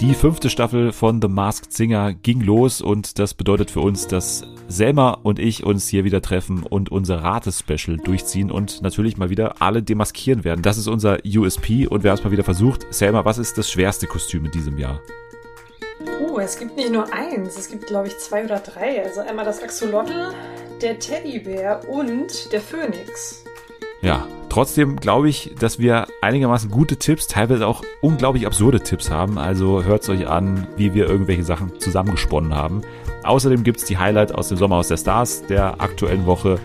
Die fünfte Staffel von The Masked Singer ging los und das bedeutet für uns, dass Selma und ich uns hier wieder treffen und unser Ratespecial durchziehen und natürlich mal wieder alle demaskieren werden. Das ist unser USP und wir haben es mal wieder versucht. Selma, was ist das schwerste Kostüm in diesem Jahr? Oh, es gibt nicht nur eins, es gibt glaube ich zwei oder drei. Also einmal das Axolotl, der Teddybär und der Phönix. Ja, trotzdem glaube ich, dass wir einigermaßen gute Tipps, teilweise auch unglaublich absurde Tipps haben. Also hört euch an, wie wir irgendwelche Sachen zusammengesponnen haben. Außerdem gibt es die Highlight aus dem Sommerhaus der Stars der aktuellen Woche.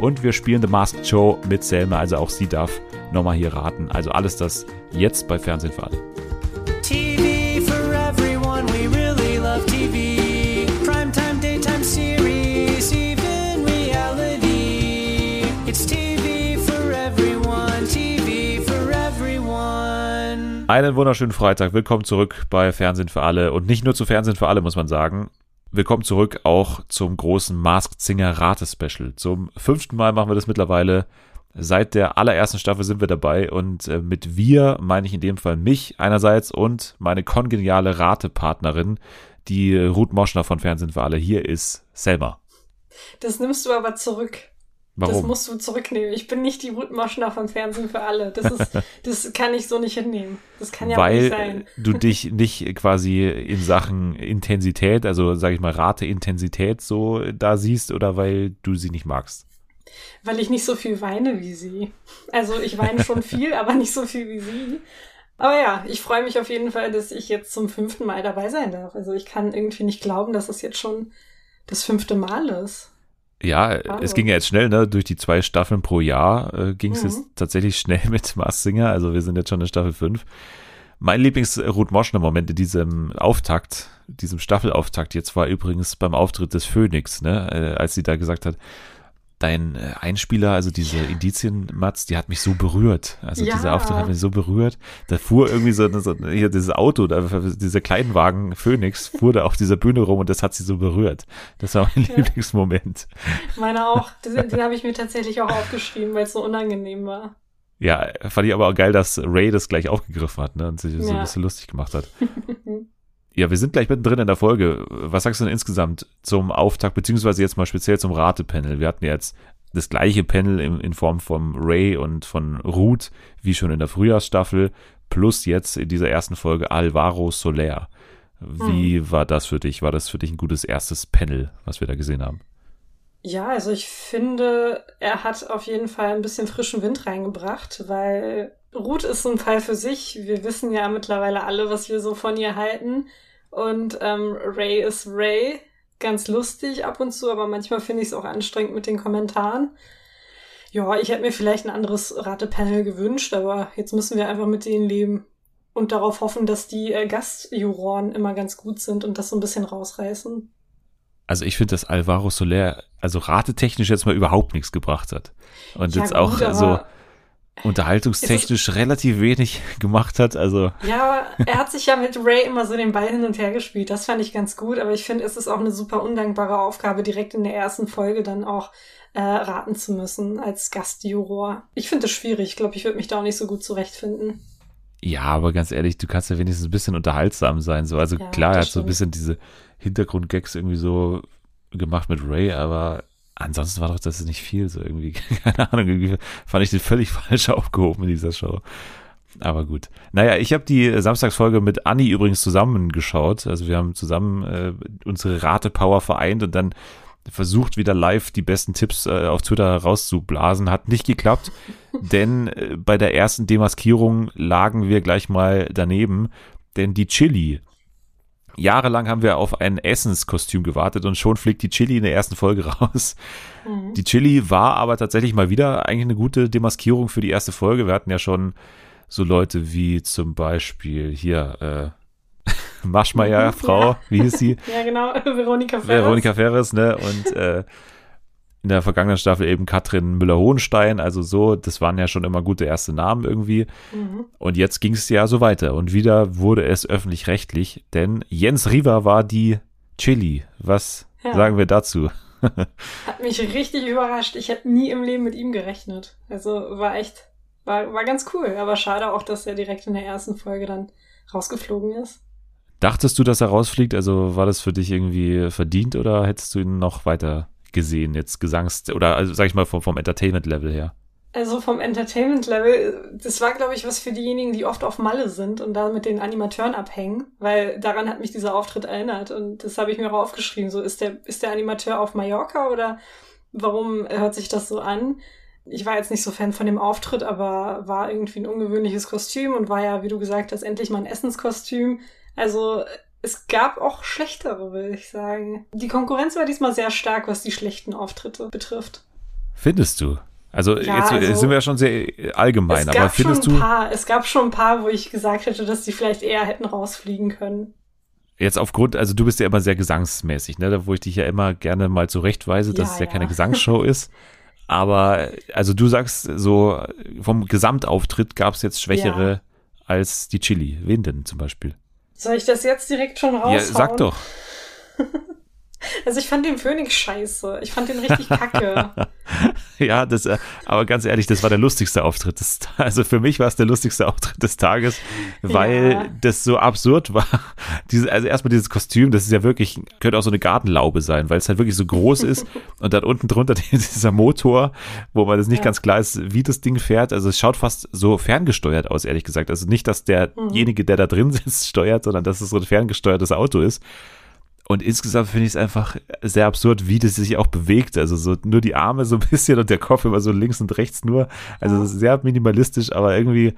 Und wir spielen The Masked Show mit Selma, also auch sie darf nochmal hier raten. Also alles das jetzt bei Fernsehen für alle. Einen wunderschönen Freitag. Willkommen zurück bei Fernsehen für alle. Und nicht nur zu Fernsehen für alle, muss man sagen. Willkommen zurück auch zum großen Masked Singer Rate-Special. Zum fünften Mal machen wir das mittlerweile. Seit der allerersten Staffel sind wir dabei und äh, mit wir meine ich in dem Fall mich einerseits und meine kongeniale Ratepartnerin, die Ruth Moschner von Fernsehen für alle. Hier ist Selma. Das nimmst du aber zurück. Warum? Das musst du zurücknehmen. Ich bin nicht die Ruth Moschner vom Fernsehen für alle. Das, ist, das kann ich so nicht hinnehmen. Das kann ja Weil nicht sein. du dich nicht quasi in Sachen Intensität, also sage ich mal Rateintensität so da siehst oder weil du sie nicht magst? Weil ich nicht so viel weine wie sie. Also ich weine schon viel, aber nicht so viel wie sie. Aber ja, ich freue mich auf jeden Fall, dass ich jetzt zum fünften Mal dabei sein darf. Also ich kann irgendwie nicht glauben, dass es jetzt schon das fünfte Mal ist. Ja, oh. es ging ja jetzt schnell, ne? Durch die zwei Staffeln pro Jahr äh, ging es mhm. jetzt tatsächlich schnell mit Mars Singer. Also wir sind jetzt schon in Staffel 5. Mein Lieblings-Ruth Moschner-Moment in diesem Auftakt, diesem Staffelauftakt jetzt war übrigens beim Auftritt des Phoenix, ne? Äh, als sie da gesagt hat, dein äh, Einspieler, also diese Indizien, Mats, die hat mich so berührt. Also ja. dieser Auftritt hat mich so berührt. Da fuhr irgendwie so, so hier dieses Auto, da, dieser Kleinwagen Phoenix, fuhr da auf dieser Bühne rum und das hat sie so berührt. Das war mein ja. Lieblingsmoment. Meiner auch. Den, den habe ich mir tatsächlich auch aufgeschrieben, weil es so unangenehm war. Ja, fand ich aber auch geil, dass Ray das gleich aufgegriffen hat ne, und sich so ein bisschen lustig gemacht hat. Ja, wir sind gleich mittendrin in der Folge. Was sagst du denn insgesamt zum Auftakt, beziehungsweise jetzt mal speziell zum Ratepanel? Wir hatten jetzt das gleiche Panel in, in Form von Ray und von Ruth, wie schon in der Frühjahrsstaffel, plus jetzt in dieser ersten Folge Alvaro Soler. Wie hm. war das für dich? War das für dich ein gutes erstes Panel, was wir da gesehen haben? Ja, also ich finde, er hat auf jeden Fall ein bisschen frischen Wind reingebracht, weil Ruth ist ein Fall für sich. Wir wissen ja mittlerweile alle, was wir so von ihr halten. Und ähm, Ray ist Ray. Ganz lustig ab und zu, aber manchmal finde ich es auch anstrengend mit den Kommentaren. Ja, ich hätte mir vielleicht ein anderes Ratepanel gewünscht, aber jetzt müssen wir einfach mit denen leben und darauf hoffen, dass die äh, Gastjuroren immer ganz gut sind und das so ein bisschen rausreißen. Also ich finde, dass Alvaro Soler also ratetechnisch jetzt mal überhaupt nichts gebracht hat. Und ja, jetzt gut, auch so unterhaltungstechnisch relativ wenig gemacht hat. Also ja, aber er hat sich ja mit Ray immer so den Ball hin und her gespielt. Das fand ich ganz gut. Aber ich finde, es ist auch eine super undankbare Aufgabe, direkt in der ersten Folge dann auch äh, raten zu müssen als Gastjuror. Ich finde es schwierig. Ich glaube, ich würde mich da auch nicht so gut zurechtfinden. Ja, aber ganz ehrlich, du kannst ja wenigstens ein bisschen unterhaltsam sein. So. Also ja, klar, er hat so ein bisschen diese Hintergrundgags irgendwie so gemacht mit Ray, aber ansonsten war doch das nicht viel, so irgendwie, keine Ahnung, irgendwie fand ich den völlig falsch aufgehoben in dieser Show. Aber gut. Naja, ich habe die Samstagsfolge mit Anni übrigens zusammengeschaut. Also wir haben zusammen äh, unsere Ratepower vereint und dann versucht wieder live die besten Tipps äh, auf Twitter rauszublasen. Hat nicht geklappt, denn äh, bei der ersten Demaskierung lagen wir gleich mal daneben. Denn die Chili Jahrelang haben wir auf ein Essenskostüm gewartet und schon fliegt die Chili in der ersten Folge raus. Mhm. Die Chili war aber tatsächlich mal wieder eigentlich eine gute Demaskierung für die erste Folge. Wir hatten ja schon so Leute wie zum Beispiel hier äh, Maschmeyer, Frau, wie hieß sie? ja, genau, Veronika Ferres. Veronika Ferres, ne? Und äh, in der vergangenen Staffel eben Katrin Müller-Hohenstein, also so, das waren ja schon immer gute erste Namen irgendwie. Mhm. Und jetzt ging es ja so weiter. Und wieder wurde es öffentlich-rechtlich, denn Jens Riva war die Chili. Was ja. sagen wir dazu? Hat mich richtig überrascht. Ich hätte nie im Leben mit ihm gerechnet. Also war echt, war, war ganz cool. Aber schade auch, dass er direkt in der ersten Folge dann rausgeflogen ist. Dachtest du, dass er rausfliegt? Also war das für dich irgendwie verdient oder hättest du ihn noch weiter gesehen, jetzt Gesangs- oder also sag ich mal vom, vom Entertainment-Level her? Also vom Entertainment-Level, das war, glaube ich, was für diejenigen, die oft auf Malle sind und da mit den Animateuren abhängen, weil daran hat mich dieser Auftritt erinnert und das habe ich mir auch aufgeschrieben. So, ist der, ist der Animateur auf Mallorca oder warum hört sich das so an? Ich war jetzt nicht so Fan von dem Auftritt, aber war irgendwie ein ungewöhnliches Kostüm und war ja, wie du gesagt hast, endlich mal ein Essenskostüm. Also es gab auch schlechtere, will ich sagen. Die Konkurrenz war diesmal sehr stark, was die schlechten Auftritte betrifft. Findest du? Also ja, jetzt also, sind wir ja schon sehr allgemein, aber findest du? Paar, es gab schon ein paar, wo ich gesagt hätte, dass die vielleicht eher hätten rausfliegen können. Jetzt aufgrund, also du bist ja immer sehr gesangsmäßig, ne? Wo ich dich ja immer gerne mal zurechtweise, dass ja, es ja, ja keine Gesangsshow ist. Aber also du sagst so, vom Gesamtauftritt gab es jetzt schwächere als die Chili. Wen denn zum Beispiel? Soll ich das jetzt direkt schon raushauen? Ja, sag doch. Also ich fand den Phoenix scheiße. Ich fand den richtig kacke. ja, das, äh, aber ganz ehrlich, das war der lustigste Auftritt des Also für mich war es der lustigste Auftritt des Tages, weil ja. das so absurd war. Diese, also erstmal dieses Kostüm, das ist ja wirklich, könnte auch so eine Gartenlaube sein, weil es halt wirklich so groß ist und dann unten drunter dieser Motor, wo man das nicht ja. ganz klar ist, wie das Ding fährt. Also es schaut fast so ferngesteuert aus, ehrlich gesagt. Also nicht, dass derjenige, der da drin sitzt, steuert, sondern dass es so ein ferngesteuertes Auto ist. Und insgesamt finde ich es einfach sehr absurd, wie das sich auch bewegt. Also so nur die Arme so ein bisschen und der Kopf immer so links und rechts nur. Also sehr minimalistisch, aber irgendwie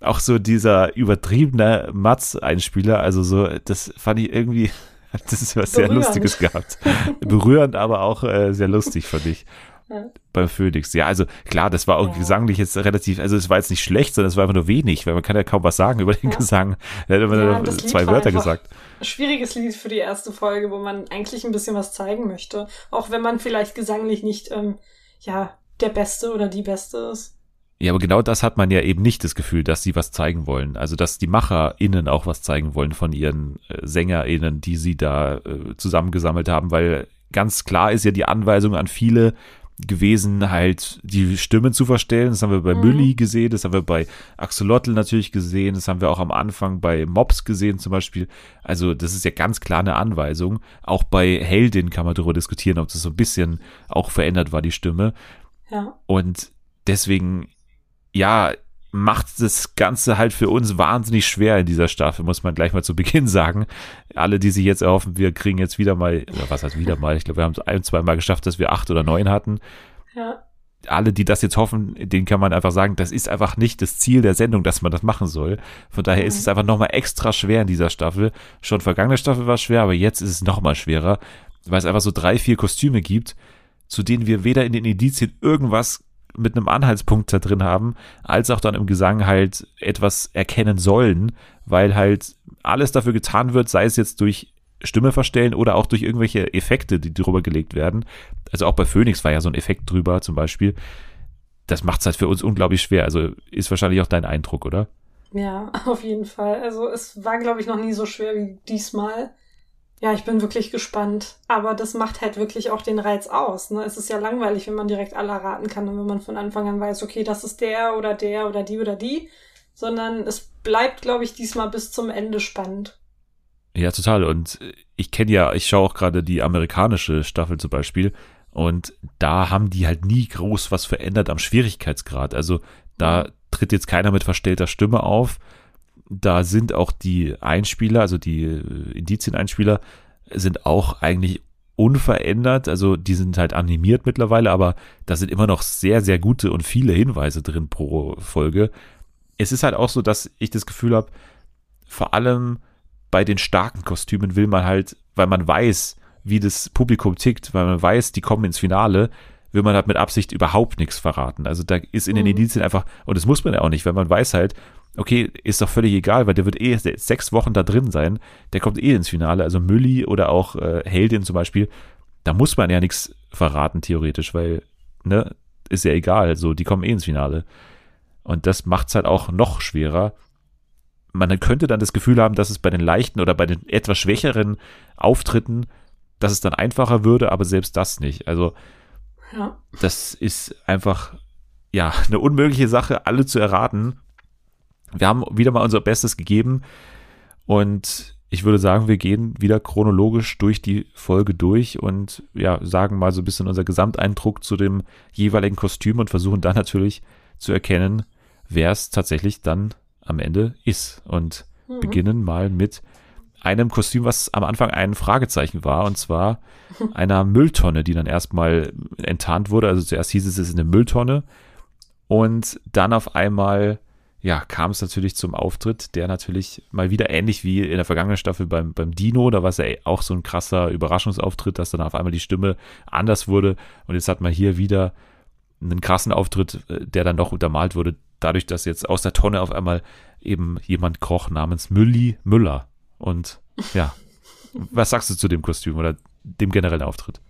auch so dieser übertriebene Matz-Einspieler. Also so, das fand ich irgendwie, das ist was sehr Lustiges gehabt. Berührend, aber auch äh, sehr lustig, fand ich. Ja. Beim Phoenix. Ja, also klar, das war auch ja. gesanglich jetzt relativ, also es war jetzt nicht schlecht, sondern es war einfach nur wenig, weil man kann ja kaum was sagen über den ja. Gesang. Er hat immer ja, zwei Wörter gesagt. Schwieriges Lied für die erste Folge, wo man eigentlich ein bisschen was zeigen möchte. Auch wenn man vielleicht gesanglich nicht, ähm, ja, der Beste oder die Beste ist. Ja, aber genau das hat man ja eben nicht das Gefühl, dass sie was zeigen wollen. Also, dass die MacherInnen auch was zeigen wollen von ihren äh, SängerInnen, die sie da äh, zusammengesammelt haben, weil ganz klar ist ja die Anweisung an viele, gewesen, halt die Stimmen zu verstellen. Das haben wir bei mhm. Mülli gesehen, das haben wir bei Axolotl natürlich gesehen, das haben wir auch am Anfang bei Mops gesehen zum Beispiel. Also das ist ja ganz klar eine Anweisung. Auch bei Heldin kann man darüber diskutieren, ob das so ein bisschen auch verändert war, die Stimme. Ja. Und deswegen, ja, macht das Ganze halt für uns wahnsinnig schwer in dieser Staffel, muss man gleich mal zu Beginn sagen. Alle, die sich jetzt erhoffen, wir kriegen jetzt wieder mal, oder was heißt wieder mal, ich glaube, wir haben es ein, zwei Mal geschafft, dass wir acht oder neun hatten. Ja. Alle, die das jetzt hoffen, denen kann man einfach sagen, das ist einfach nicht das Ziel der Sendung, dass man das machen soll. Von daher mhm. ist es einfach nochmal extra schwer in dieser Staffel. Schon vergangene Staffel war schwer, aber jetzt ist es nochmal schwerer, weil es einfach so drei, vier Kostüme gibt, zu denen wir weder in den Indizien irgendwas mit einem Anhaltspunkt da drin haben, als auch dann im Gesang halt etwas erkennen sollen, weil halt alles dafür getan wird, sei es jetzt durch Stimme verstellen oder auch durch irgendwelche Effekte, die drüber gelegt werden. Also auch bei Phoenix war ja so ein Effekt drüber zum Beispiel. Das macht es halt für uns unglaublich schwer. Also ist wahrscheinlich auch dein Eindruck, oder? Ja, auf jeden Fall. Also es war, glaube ich, noch nie so schwer wie diesmal. Ja, ich bin wirklich gespannt. Aber das macht halt wirklich auch den Reiz aus. Ne? Es ist ja langweilig, wenn man direkt alle raten kann und wenn man von Anfang an weiß, okay, das ist der oder der oder die oder die. Sondern es bleibt, glaube ich, diesmal bis zum Ende spannend. Ja, total. Und ich kenne ja, ich schaue auch gerade die amerikanische Staffel zum Beispiel. Und da haben die halt nie groß was verändert am Schwierigkeitsgrad. Also da tritt jetzt keiner mit verstellter Stimme auf, da sind auch die Einspieler, also die äh, Indizien-Einspieler, sind auch eigentlich unverändert. Also die sind halt animiert mittlerweile, aber da sind immer noch sehr, sehr gute und viele Hinweise drin pro Folge. Es ist halt auch so, dass ich das Gefühl habe, vor allem bei den starken Kostümen will man halt, weil man weiß, wie das Publikum tickt, weil man weiß, die kommen ins Finale, will man halt mit Absicht überhaupt nichts verraten. Also da ist in den mhm. Indizien einfach, und das muss man ja auch nicht, weil man weiß halt, okay, ist doch völlig egal, weil der wird eh sechs Wochen da drin sein. Der kommt eh ins Finale. Also Mülli oder auch äh, Heldin zum Beispiel, da muss man ja nichts verraten, theoretisch, weil, ne, ist ja egal. So, die kommen eh ins Finale. Und das macht es halt auch noch schwerer. Man könnte dann das Gefühl haben, dass es bei den leichten oder bei den etwas schwächeren Auftritten, dass es dann einfacher würde, aber selbst das nicht. Also, ja. das ist einfach, ja, eine unmögliche Sache, alle zu erraten wir haben wieder mal unser Bestes gegeben und ich würde sagen, wir gehen wieder chronologisch durch die Folge durch und ja, sagen mal so ein bisschen unser Gesamteindruck zu dem jeweiligen Kostüm und versuchen dann natürlich zu erkennen, wer es tatsächlich dann am Ende ist. Und mhm. beginnen mal mit einem Kostüm, was am Anfang ein Fragezeichen war, und zwar einer Mülltonne, die dann erstmal enttarnt wurde. Also zuerst hieß es, es ist eine Mülltonne. Und dann auf einmal, ja, kam es natürlich zum Auftritt, der natürlich mal wieder ähnlich wie in der vergangenen Staffel beim, beim Dino, da war es ja auch so ein krasser Überraschungsauftritt, dass dann auf einmal die Stimme anders wurde. Und jetzt hat man hier wieder einen krassen Auftritt, äh, der dann doch untermalt wurde, dadurch, dass jetzt aus der Tonne auf einmal eben jemand kroch namens Mülli Müller. Und ja, was sagst du zu dem Kostüm oder dem generellen Auftritt?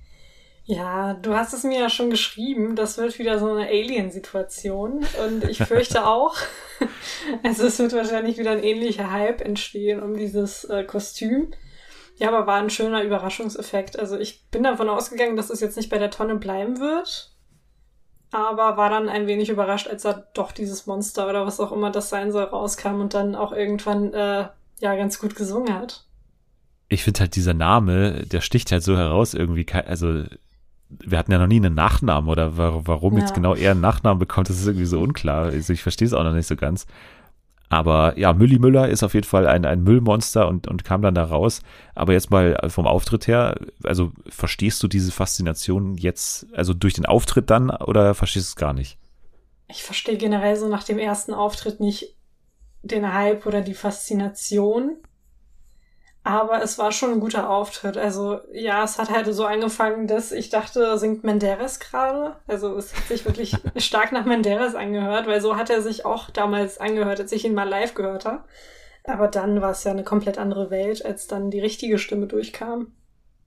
Ja, du hast es mir ja schon geschrieben, das wird wieder so eine Alien-Situation und ich fürchte auch, also es wird wahrscheinlich wieder ein ähnlicher Hype entstehen um dieses äh, Kostüm. Ja, aber war ein schöner Überraschungseffekt. Also ich bin davon ausgegangen, dass es jetzt nicht bei der Tonne bleiben wird, aber war dann ein wenig überrascht, als er doch dieses Monster oder was auch immer das sein soll rauskam und dann auch irgendwann äh, ja ganz gut gesungen hat. Ich finde halt dieser Name, der sticht halt so heraus irgendwie, also wir hatten ja noch nie einen Nachnamen oder warum ja. jetzt genau er einen Nachnamen bekommt, das ist irgendwie so unklar. Also ich verstehe es auch noch nicht so ganz. Aber ja, Mülli Müller ist auf jeden Fall ein, ein Müllmonster und, und kam dann da raus. Aber jetzt mal vom Auftritt her, also verstehst du diese Faszination jetzt, also durch den Auftritt dann oder verstehst du es gar nicht? Ich verstehe generell so nach dem ersten Auftritt nicht den Hype oder die Faszination. Aber es war schon ein guter Auftritt. Also ja, es hat halt so angefangen, dass ich dachte, singt Menderes gerade. Also es hat sich wirklich stark nach Menderes angehört, weil so hat er sich auch damals angehört, als ich ihn mal live gehört habe. Aber dann war es ja eine komplett andere Welt, als dann die richtige Stimme durchkam.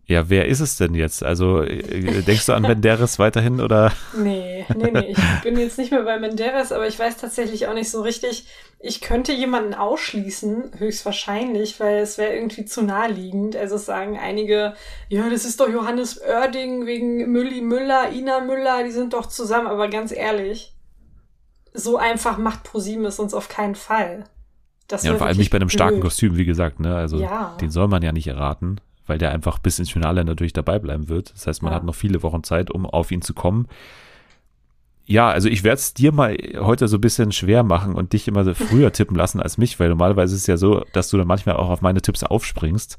Ja, wer ist es denn jetzt? Also äh, denkst du an Menderes weiterhin oder? Nee, nee, nee. Ich bin jetzt nicht mehr bei Menderes, aber ich weiß tatsächlich auch nicht so richtig. Ich könnte jemanden ausschließen, höchstwahrscheinlich, weil es wäre irgendwie zu naheliegend. Also sagen einige, ja, das ist doch Johannes Oerding wegen Mülli Müller, Ina Müller, die sind doch zusammen. Aber ganz ehrlich, so einfach macht ProSieben es uns auf keinen Fall. Das ja, und vor allem nicht bei einem starken blöd. Kostüm, wie gesagt, ne? Also ja. den soll man ja nicht erraten weil der einfach bis ins Finale natürlich dabei bleiben wird. Das heißt, man ja. hat noch viele Wochen Zeit, um auf ihn zu kommen. Ja, also ich werde es dir mal heute so ein bisschen schwer machen und dich immer so früher tippen lassen als mich, weil normalerweise ist es ja so, dass du dann manchmal auch auf meine Tipps aufspringst.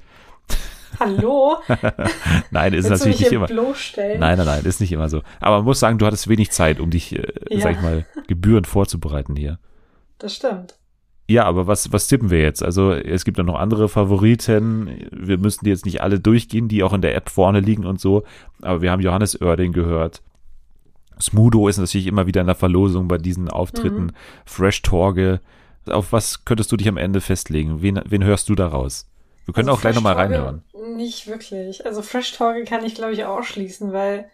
Hallo? nein, ist Willst natürlich nicht immer. Nein, nein, nein, ist nicht immer so. Aber man muss sagen, du hattest wenig Zeit, um dich, äh, ja. sag ich mal, gebührend vorzubereiten hier. Das stimmt. Ja, aber was, was tippen wir jetzt? Also es gibt ja noch andere Favoriten. Wir müssen die jetzt nicht alle durchgehen, die auch in der App vorne liegen und so. Aber wir haben Johannes Oerding gehört. Smudo ist natürlich immer wieder in der Verlosung bei diesen Auftritten. Mhm. Fresh Torge. Auf was könntest du dich am Ende festlegen? Wen, wen hörst du daraus? Wir können also auch gleich nochmal reinhören. Nicht wirklich. Also Fresh Torge kann ich, glaube ich, ausschließen, weil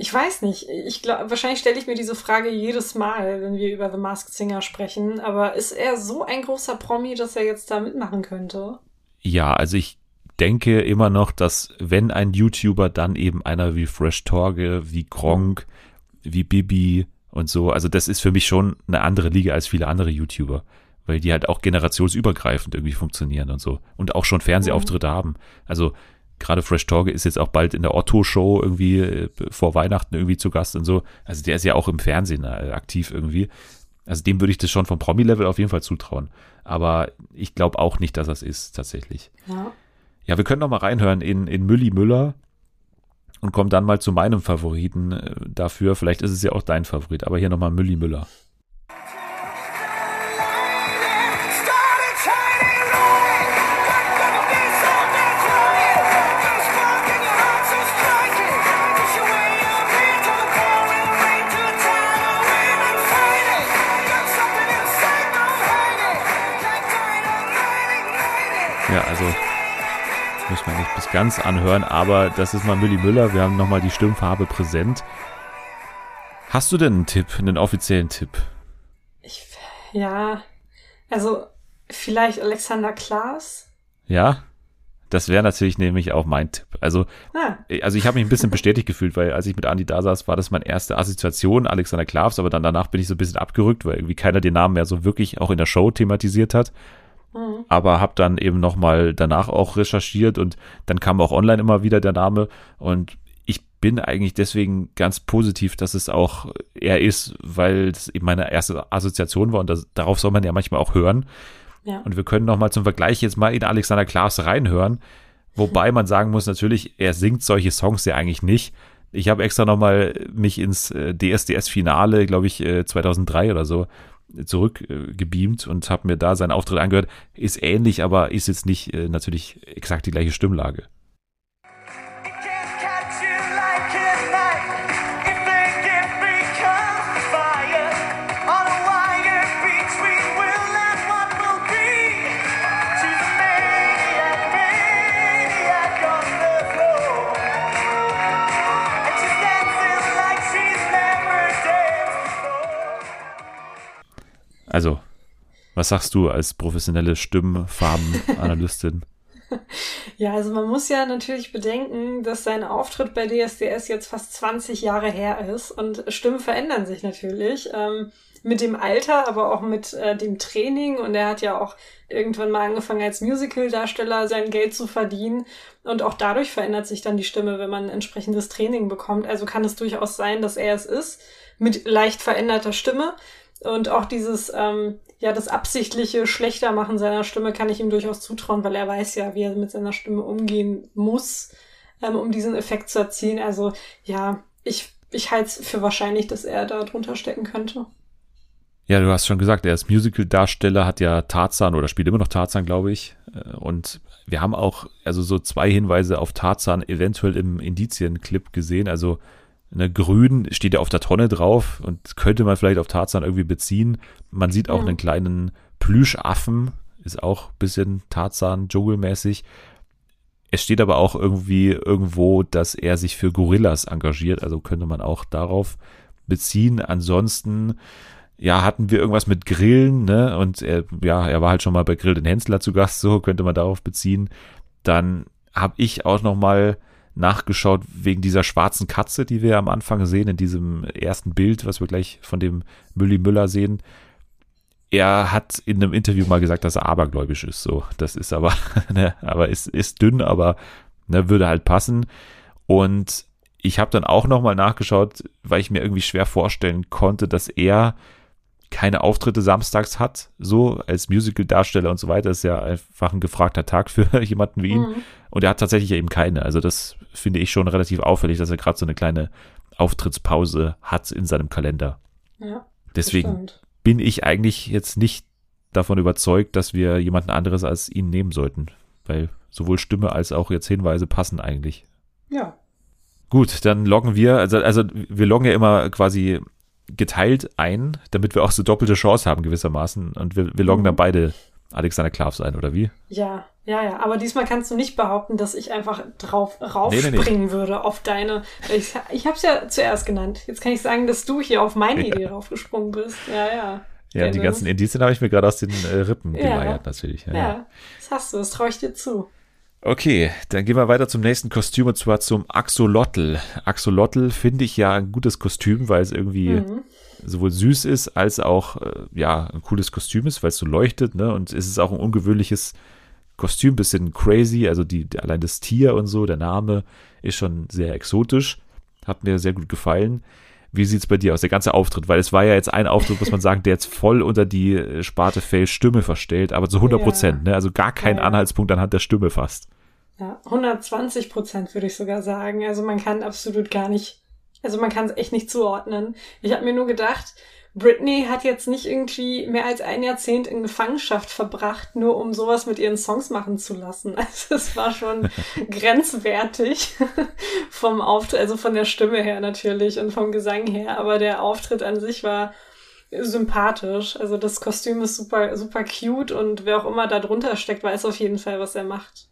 ich weiß nicht. Ich glaube, wahrscheinlich stelle ich mir diese Frage jedes Mal, wenn wir über The Masked Singer sprechen. Aber ist er so ein großer Promi, dass er jetzt da mitmachen könnte? Ja, also ich denke immer noch, dass wenn ein YouTuber, dann eben einer wie Fresh Torge, wie Gronk, wie Bibi und so. Also das ist für mich schon eine andere Liga als viele andere YouTuber, weil die halt auch generationsübergreifend irgendwie funktionieren und so und auch schon Fernsehauftritte mhm. haben. Also gerade Fresh Torge ist jetzt auch bald in der Otto-Show irgendwie äh, vor Weihnachten irgendwie zu Gast und so. Also der ist ja auch im Fernsehen äh, aktiv irgendwie. Also dem würde ich das schon vom Promi-Level auf jeden Fall zutrauen. Aber ich glaube auch nicht, dass das ist, tatsächlich. Ja. Ja, wir können noch mal reinhören in, in Mülli Müller und kommen dann mal zu meinem Favoriten äh, dafür. Vielleicht ist es ja auch dein Favorit, aber hier nochmal Mülli Müller. Ja, also muss man nicht bis ganz anhören, aber das ist mal Milli Müller. Wir haben nochmal die Stimmfarbe präsent. Hast du denn einen Tipp, einen offiziellen Tipp? Ich, ja, also vielleicht Alexander Klaas. Ja, das wäre natürlich nämlich auch mein Tipp. Also, ah. also ich habe mich ein bisschen bestätigt gefühlt, weil als ich mit Andi da saß, war das meine erste Assoziation, Alexander Klaas, aber dann danach bin ich so ein bisschen abgerückt, weil irgendwie keiner den Namen mehr so wirklich auch in der Show thematisiert hat. Mhm. Aber habe dann eben nochmal danach auch recherchiert und dann kam auch online immer wieder der Name und ich bin eigentlich deswegen ganz positiv, dass es auch er ist, weil es eben meine erste Assoziation war und das, darauf soll man ja manchmal auch hören. Ja. Und wir können nochmal zum Vergleich jetzt mal in Alexander Klaas reinhören. Wobei man sagen muss, natürlich, er singt solche Songs ja eigentlich nicht. Ich habe extra nochmal mich ins äh, DSDS-Finale, glaube ich, 2003 äh, oder so, zurückgebeamt und habe mir da seinen Auftritt angehört. Ist ähnlich, aber ist jetzt nicht äh, natürlich exakt die gleiche Stimmlage. Also, was sagst du als professionelle Stimmfarbenanalystin? ja, also man muss ja natürlich bedenken, dass sein Auftritt bei DSDS jetzt fast 20 Jahre her ist und Stimmen verändern sich natürlich. Ähm, mit dem Alter, aber auch mit äh, dem Training und er hat ja auch irgendwann mal angefangen als Musical-Darsteller sein Geld zu verdienen und auch dadurch verändert sich dann die Stimme, wenn man entsprechendes Training bekommt. Also kann es durchaus sein, dass er es ist mit leicht veränderter Stimme. Und auch dieses, ähm, ja, das absichtliche Schlechtermachen seiner Stimme kann ich ihm durchaus zutrauen, weil er weiß ja, wie er mit seiner Stimme umgehen muss, ähm, um diesen Effekt zu erzielen. Also ja, ich, ich halte es für wahrscheinlich, dass er da drunter stecken könnte. Ja, du hast schon gesagt, er ist Musical-Darsteller, hat ja Tarzan oder spielt immer noch Tarzan, glaube ich. Äh, und wir haben auch also so zwei Hinweise auf Tarzan eventuell im Indizienclip gesehen. Also Ne, grün steht ja auf der Tonne drauf und könnte man vielleicht auf Tarzan irgendwie beziehen. Man sieht auch ja. einen kleinen Plüschaffen, ist auch ein bisschen Tarzan-Dschungelmäßig. Es steht aber auch irgendwie irgendwo, dass er sich für Gorillas engagiert, also könnte man auch darauf beziehen. Ansonsten, ja, hatten wir irgendwas mit Grillen, ne? Und er, ja, er war halt schon mal bei Grill den Hensler zu Gast, so könnte man darauf beziehen. Dann habe ich auch noch mal nachgeschaut wegen dieser schwarzen Katze, die wir am Anfang sehen, in diesem ersten Bild, was wir gleich von dem Mülli Müller sehen. Er hat in einem Interview mal gesagt, dass er abergläubisch ist. So, das ist aber, ne, aber ist, ist dünn, aber ne, würde halt passen. Und ich habe dann auch nochmal nachgeschaut, weil ich mir irgendwie schwer vorstellen konnte, dass er keine Auftritte samstags hat, so als Musical-Darsteller und so weiter, ist ja einfach ein gefragter Tag für jemanden wie ihn. Mhm. Und er hat tatsächlich eben keine. Also das finde ich schon relativ auffällig, dass er gerade so eine kleine Auftrittspause hat in seinem Kalender. Ja. Deswegen bin ich eigentlich jetzt nicht davon überzeugt, dass wir jemanden anderes als ihn nehmen sollten. Weil sowohl Stimme als auch jetzt Hinweise passen eigentlich. Ja. Gut, dann loggen wir, also, also wir loggen ja immer quasi geteilt ein, damit wir auch so doppelte Chance haben gewissermaßen. Und wir, wir loggen mhm. dann beide Alexander Klavs ein, oder wie? Ja, ja, ja. Aber diesmal kannst du nicht behaupten, dass ich einfach drauf raufspringen nee, nee, nee. würde auf deine. Ich, ich habe es ja zuerst genannt. Jetzt kann ich sagen, dass du hier auf meine ja. Idee raufgesprungen bist. Ja, ja. Ja, Dennis. die ganzen Indizien habe ich mir gerade aus den äh, Rippen ja. geleiert, natürlich. Ja, ja, das hast du, das traue ich dir zu. Okay, dann gehen wir weiter zum nächsten Kostüm und zwar zum Axolotl. Axolotl finde ich ja ein gutes Kostüm, weil es irgendwie mhm. sowohl süß ist als auch äh, ja ein cooles Kostüm ist, weil es so leuchtet, ne? Und es ist auch ein ungewöhnliches Kostüm, bisschen crazy, also die, allein das Tier und so, der Name ist schon sehr exotisch, hat mir sehr gut gefallen. Wie sieht's bei dir aus, der ganze Auftritt? Weil es war ja jetzt ein Auftritt, muss man sagen, der jetzt voll unter die äh, Sparte Fail Stimme verstellt, aber zu 100 Prozent, ja. ne? Also gar kein ja, Anhaltspunkt anhand der Stimme fast. Ja, 120 Prozent würde ich sogar sagen. Also man kann absolut gar nicht, also man kann es echt nicht zuordnen. Ich habe mir nur gedacht, Britney hat jetzt nicht irgendwie mehr als ein Jahrzehnt in Gefangenschaft verbracht, nur um sowas mit ihren Songs machen zu lassen. Also es war schon grenzwertig vom Auftritt, also von der Stimme her natürlich und vom Gesang her, aber der Auftritt an sich war sympathisch. Also das Kostüm ist super, super cute und wer auch immer da drunter steckt, weiß auf jeden Fall, was er macht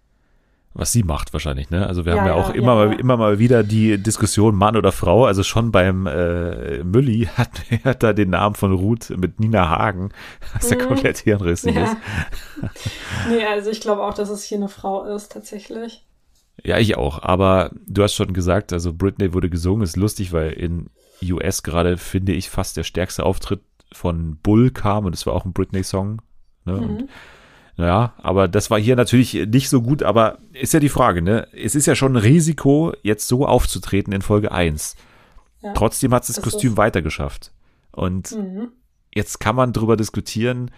was sie macht wahrscheinlich, ne? Also wir ja, haben ja auch ja, immer ja, mal immer mal wieder die Diskussion Mann oder Frau, also schon beim äh, Mülli hat, hat da den Namen von Ruth mit Nina Hagen, was ja mhm. komplett hirnrissig ist. nee, also ich glaube auch, dass es hier eine Frau ist, tatsächlich. Ja, ich auch, aber du hast schon gesagt, also Britney wurde gesungen, ist lustig, weil in US gerade finde ich fast der stärkste Auftritt von Bull kam und es war auch ein Britney-Song. Ne? Mhm. Und Ja, aber das war hier natürlich nicht so gut, aber ist ja die Frage, ne? Es ist ja schon ein Risiko, jetzt so aufzutreten in Folge 1. Ja, Trotzdem hat es das Kostüm weitergeschafft. Und mhm. jetzt kann man drüber diskutieren,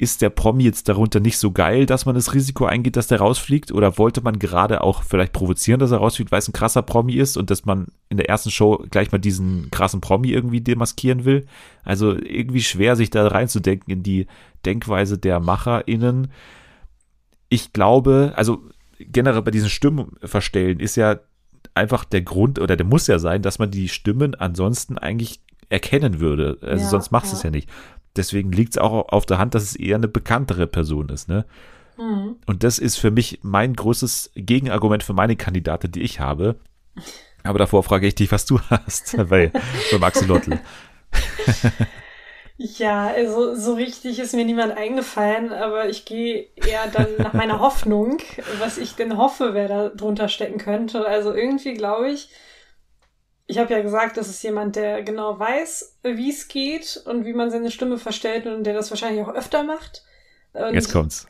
ist der Promi jetzt darunter nicht so geil, dass man das Risiko eingeht, dass der rausfliegt? Oder wollte man gerade auch vielleicht provozieren, dass er rausfliegt, weil es ein krasser Promi ist und dass man in der ersten Show gleich mal diesen krassen Promi irgendwie demaskieren will? Also irgendwie schwer, sich da reinzudenken in die Denkweise der MacherInnen. Ich glaube, also generell bei diesen Stimmenverstellen ist ja einfach der Grund oder der muss ja sein, dass man die Stimmen ansonsten eigentlich erkennen würde. Also ja, sonst machst du ja. es ja nicht deswegen liegt es auch auf der Hand, dass es eher eine bekanntere Person ist, ne? Mhm. Und das ist für mich mein großes Gegenargument für meine Kandidatin, die ich habe. Aber davor frage ich dich, was du hast bei, beim Axolotl. Ja, also so richtig ist mir niemand eingefallen, aber ich gehe eher dann nach meiner Hoffnung, was ich denn hoffe, wer da drunter stecken könnte. Also irgendwie glaube ich, ich habe ja gesagt, das ist jemand, der genau weiß, wie es geht und wie man seine Stimme verstellt und der das wahrscheinlich auch öfter macht. Und Jetzt kommt's.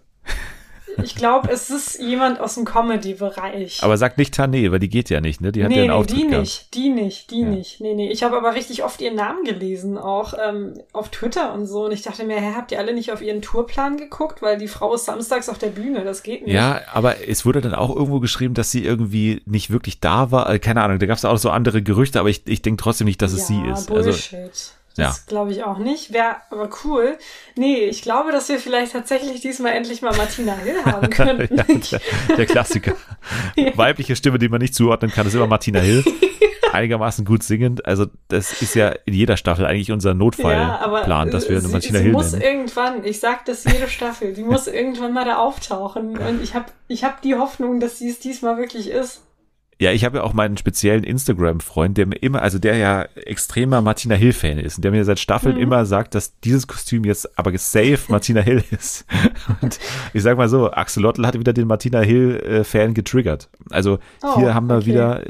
Ich glaube, es ist jemand aus dem Comedy-Bereich. Aber sag nicht Tané, weil die geht ja nicht, ne? Die hat nee, ja einen nee, Auftritt die gehabt. nicht, die nicht, die ja. nicht. Nee, nee. Ich habe aber richtig oft ihren Namen gelesen, auch ähm, auf Twitter und so. Und ich dachte mir, hä, habt ihr alle nicht auf ihren Tourplan geguckt? Weil die Frau ist samstags auf der Bühne, das geht nicht. Ja, aber es wurde dann auch irgendwo geschrieben, dass sie irgendwie nicht wirklich da war. Äh, keine Ahnung, da gab es auch so andere Gerüchte, aber ich, ich denke trotzdem nicht, dass es ja, sie ist. Also Bullshit. Also, das ja. glaube ich auch nicht. Wäre aber cool. Nee, ich glaube, dass wir vielleicht tatsächlich diesmal endlich mal Martina Hill haben könnten. ja, der, der, Klassiker. ja. Weibliche Stimme, die man nicht zuordnen kann, ist immer Martina Hill. Einigermaßen gut singend. Also, das ist ja in jeder Staffel eigentlich unser Notfallplan, dass wir eine Martina sie Hill muss nennen. irgendwann, ich sag das jede Staffel, die muss irgendwann mal da auftauchen. Und ich habe ich hab die Hoffnung, dass sie es diesmal wirklich ist. Ja, ich habe ja auch meinen speziellen Instagram-Freund, der mir immer, also der ja extremer Martina Hill-Fan ist und der mir seit Staffeln mhm. immer sagt, dass dieses Kostüm jetzt aber safe Martina Hill ist. Und ich sag mal so, Axolotl hat wieder den Martina Hill-Fan getriggert. Also oh, hier haben wir okay. wieder,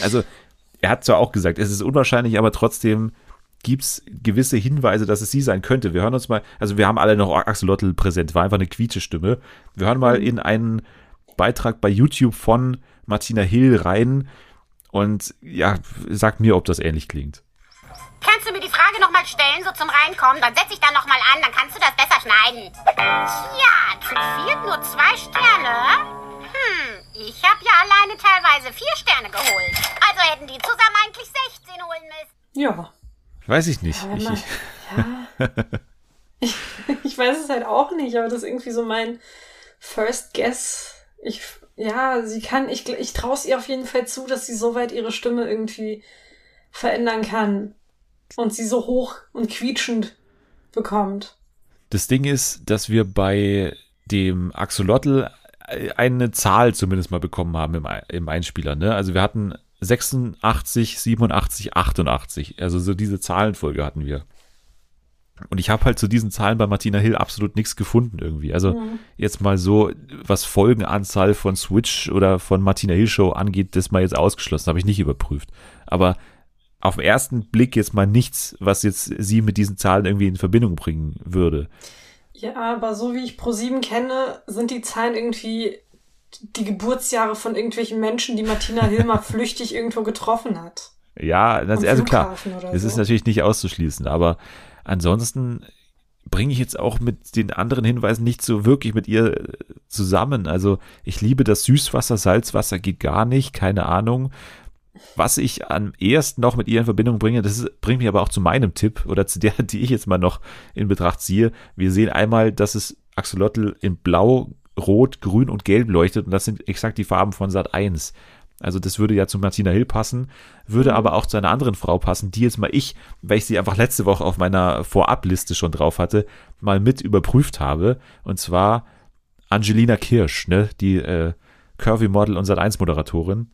also er hat zwar auch gesagt, es ist unwahrscheinlich, aber trotzdem gibt's gewisse Hinweise, dass es sie sein könnte. Wir hören uns mal, also wir haben alle noch Axolotl präsent, war einfach eine quietsche Stimme. Wir hören mal mhm. in einen Beitrag bei YouTube von Martina Hill rein und ja, sag mir, ob das ähnlich klingt. Kannst du mir die Frage nochmal stellen, so zum Reinkommen? Dann setz ich da nochmal an, dann kannst du das besser schneiden. Tja, zu viert nur zwei Sterne? Hm, ich habe ja alleine teilweise vier Sterne geholt. Also hätten die zusammen eigentlich 16 holen müssen. Ja. Weiß ich nicht. Ja, ich, ja. ich, ich weiß es halt auch nicht, aber das ist irgendwie so mein First Guess. Ich ja, sie kann, ich, ich traue es ihr auf jeden Fall zu, dass sie so weit ihre Stimme irgendwie verändern kann und sie so hoch und quietschend bekommt. Das Ding ist, dass wir bei dem Axolotl eine Zahl zumindest mal bekommen haben im, im Einspieler. Ne? Also wir hatten 86, 87, 88. Also so diese Zahlenfolge hatten wir. Und ich habe halt zu diesen Zahlen bei Martina Hill absolut nichts gefunden irgendwie. Also mhm. jetzt mal so, was Folgenanzahl von Switch oder von Martina Hill Show angeht, das mal jetzt ausgeschlossen, habe ich nicht überprüft. Aber auf den ersten Blick jetzt mal nichts, was jetzt sie mit diesen Zahlen irgendwie in Verbindung bringen würde. Ja, aber so wie ich Pro7 kenne, sind die Zahlen irgendwie die Geburtsjahre von irgendwelchen Menschen, die Martina Hill mal flüchtig irgendwo getroffen hat. Ja, das, also klar, das so. ist natürlich nicht auszuschließen, aber ansonsten bringe ich jetzt auch mit den anderen Hinweisen nicht so wirklich mit ihr zusammen. Also ich liebe das Süßwasser, Salzwasser geht gar nicht, keine Ahnung. Was ich am ehesten noch mit ihr in Verbindung bringe, das bringt mich aber auch zu meinem Tipp oder zu der, die ich jetzt mal noch in Betracht ziehe. Wir sehen einmal, dass es Axolotl in Blau, Rot, Grün und Gelb leuchtet und das sind exakt die Farben von Sat 1. Also das würde ja zu Martina Hill passen, würde mhm. aber auch zu einer anderen Frau passen, die jetzt mal ich, weil ich sie einfach letzte Woche auf meiner Vorabliste schon drauf hatte, mal mit überprüft habe. Und zwar Angelina Kirsch, ne, die äh, Curvy Model und Sat1 Moderatorin.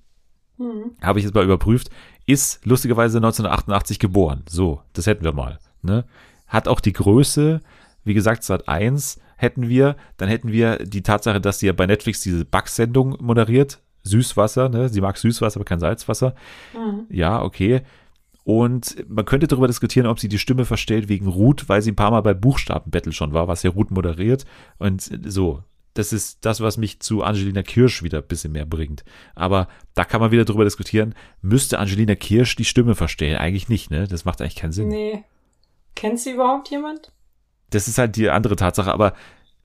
Mhm. Habe ich jetzt mal überprüft. Ist lustigerweise 1988 geboren. So, das hätten wir mal. Ne? Hat auch die Größe, wie gesagt, Sat1 hätten wir. Dann hätten wir die Tatsache, dass sie ja bei Netflix diese Backsendung moderiert Süßwasser, ne? Sie mag Süßwasser, aber kein Salzwasser. Mhm. Ja, okay. Und man könnte darüber diskutieren, ob sie die Stimme verstellt wegen Ruth, weil sie ein paar Mal bei Buchstabenbattle schon war, was ja Ruth moderiert. Und so, das ist das, was mich zu Angelina Kirsch wieder ein bisschen mehr bringt. Aber da kann man wieder darüber diskutieren, müsste Angelina Kirsch die Stimme verstellen? Eigentlich nicht, ne? Das macht eigentlich keinen Sinn. Nee. Kennt sie überhaupt jemand? Das ist halt die andere Tatsache, aber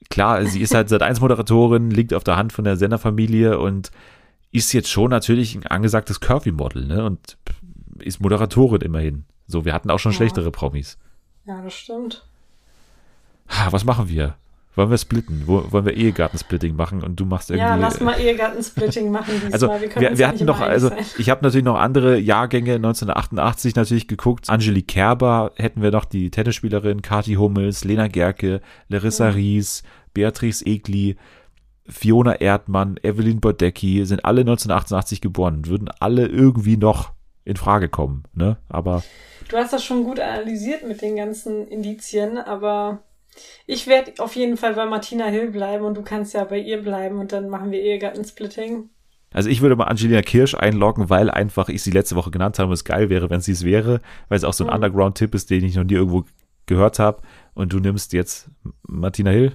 klar, sie ist halt seit eins Moderatorin, liegt auf der Hand von der Senderfamilie und ist jetzt schon natürlich ein angesagtes Curvy-Model, ne? Und ist Moderatorin immerhin. So, wir hatten auch schon ja. schlechtere Promis. Ja, das stimmt. Ha, was machen wir? Wollen wir splitten? Wo, wollen wir Ehegattensplitting machen und du machst irgendwie. Ja, lass mal Ehegattensplitting machen diesmal. Also, wir, wir, wir hatten noch, also ich habe natürlich noch andere Jahrgänge 1988 natürlich geguckt. Angelique Kerber hätten wir noch die Tennisspielerin, Kati Hummels, Lena Gerke, Larissa mhm. Ries, Beatrice Egli, Fiona Erdmann, Evelyn Bodecki sind alle 1988 geboren und würden alle irgendwie noch in Frage kommen, ne? Aber. Du hast das schon gut analysiert mit den ganzen Indizien, aber ich werde auf jeden Fall bei Martina Hill bleiben und du kannst ja bei ihr bleiben und dann machen wir Ehegattensplitting. Also ich würde mal Angelina Kirsch einloggen, weil einfach ich sie letzte Woche genannt habe und es geil wäre, wenn sie es wäre, weil es auch so ein mhm. Underground-Tipp ist, den ich noch nie irgendwo gehört habe. Und du nimmst jetzt Martina Hill?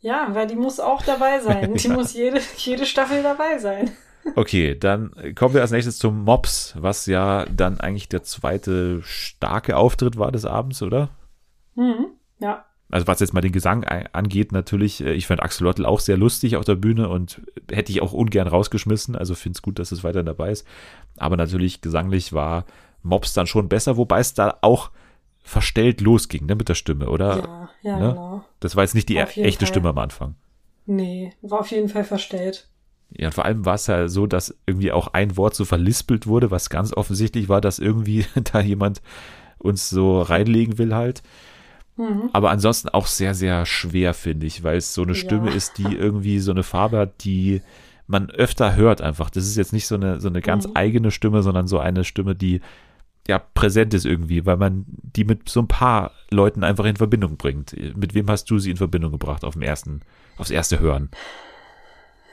Ja, weil die muss auch dabei sein. Die ja. muss jede, jede Staffel dabei sein. Okay, dann kommen wir als nächstes zum Mops, was ja dann eigentlich der zweite starke Auftritt war des Abends, oder? Mhm, ja also was jetzt mal den Gesang angeht, natürlich, äh, ich fand Axolotl auch sehr lustig auf der Bühne und hätte ich auch ungern rausgeschmissen, also finde es gut, dass es weiterhin dabei ist. Aber natürlich gesanglich war Mops dann schon besser, wobei es da auch verstellt losging, ne, mit der Stimme, oder? Ja, ja, ne? genau. Das war jetzt nicht die echte Fall. Stimme am Anfang. Nee, war auf jeden Fall verstellt. Ja, und vor allem war es ja so, dass irgendwie auch ein Wort so verlispelt wurde, was ganz offensichtlich war, dass irgendwie da jemand uns so reinlegen will halt. Mhm. Aber ansonsten auch sehr, sehr schwer, finde ich, weil es so eine Stimme ja. ist, die irgendwie so eine Farbe hat, die man öfter hört einfach. Das ist jetzt nicht so eine, so eine ganz mhm. eigene Stimme, sondern so eine Stimme, die ja präsent ist irgendwie, weil man die mit so ein paar Leuten einfach in Verbindung bringt. Mit wem hast du sie in Verbindung gebracht auf dem ersten, aufs erste Hören?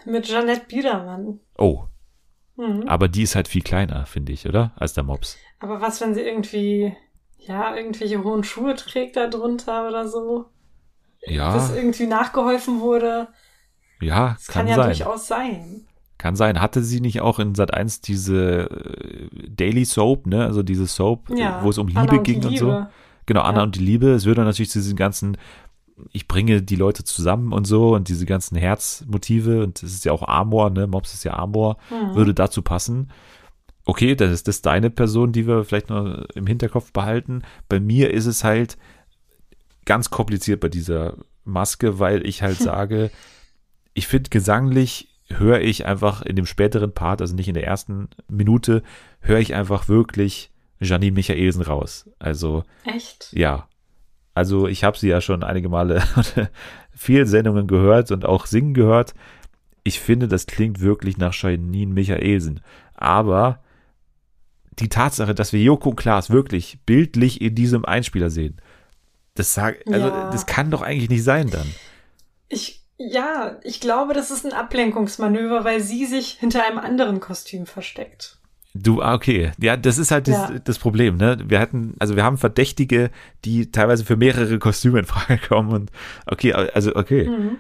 Mit Jeanette Biedermann. Oh. Mhm. Aber die ist halt viel kleiner, finde ich, oder? Als der Mops. Aber was, wenn sie irgendwie ja, irgendwelche hohen Schuhe trägt da drunter oder so. Ja. Dass irgendwie nachgeholfen wurde. Ja, das kann, kann ja sein. durchaus sein. Kann sein. Hatte sie nicht auch in Sat 1 diese äh, Daily Soap, ne? Also diese Soap, ja, wo es um Liebe ging und, und so. Genau, Anna ja. und die Liebe. Es würde natürlich zu diesen ganzen, ich bringe die Leute zusammen und so und diese ganzen Herzmotive und es ist ja auch Amor, ne? Mops ist ja Amor, mhm. würde dazu passen okay, das ist das deine Person, die wir vielleicht noch im Hinterkopf behalten. Bei mir ist es halt ganz kompliziert bei dieser Maske, weil ich halt sage, ich finde gesanglich höre ich einfach in dem späteren Part, also nicht in der ersten Minute, höre ich einfach wirklich Janine Michaelsen raus. Also echt? Ja. Also ich habe sie ja schon einige Male vielen Sendungen gehört und auch singen gehört. Ich finde, das klingt wirklich nach Janine Michaelsen. Aber die Tatsache, dass wir Joko und Klaas wirklich bildlich in diesem Einspieler sehen, das sag, also ja. das kann doch eigentlich nicht sein dann. Ich, ja, ich glaube, das ist ein Ablenkungsmanöver, weil sie sich hinter einem anderen Kostüm versteckt. Du, ah, okay. Ja, das ist halt ja. das, das, Problem, ne? Wir hatten, also wir haben Verdächtige, die teilweise für mehrere Kostüme in Frage kommen und okay, also okay. Mhm.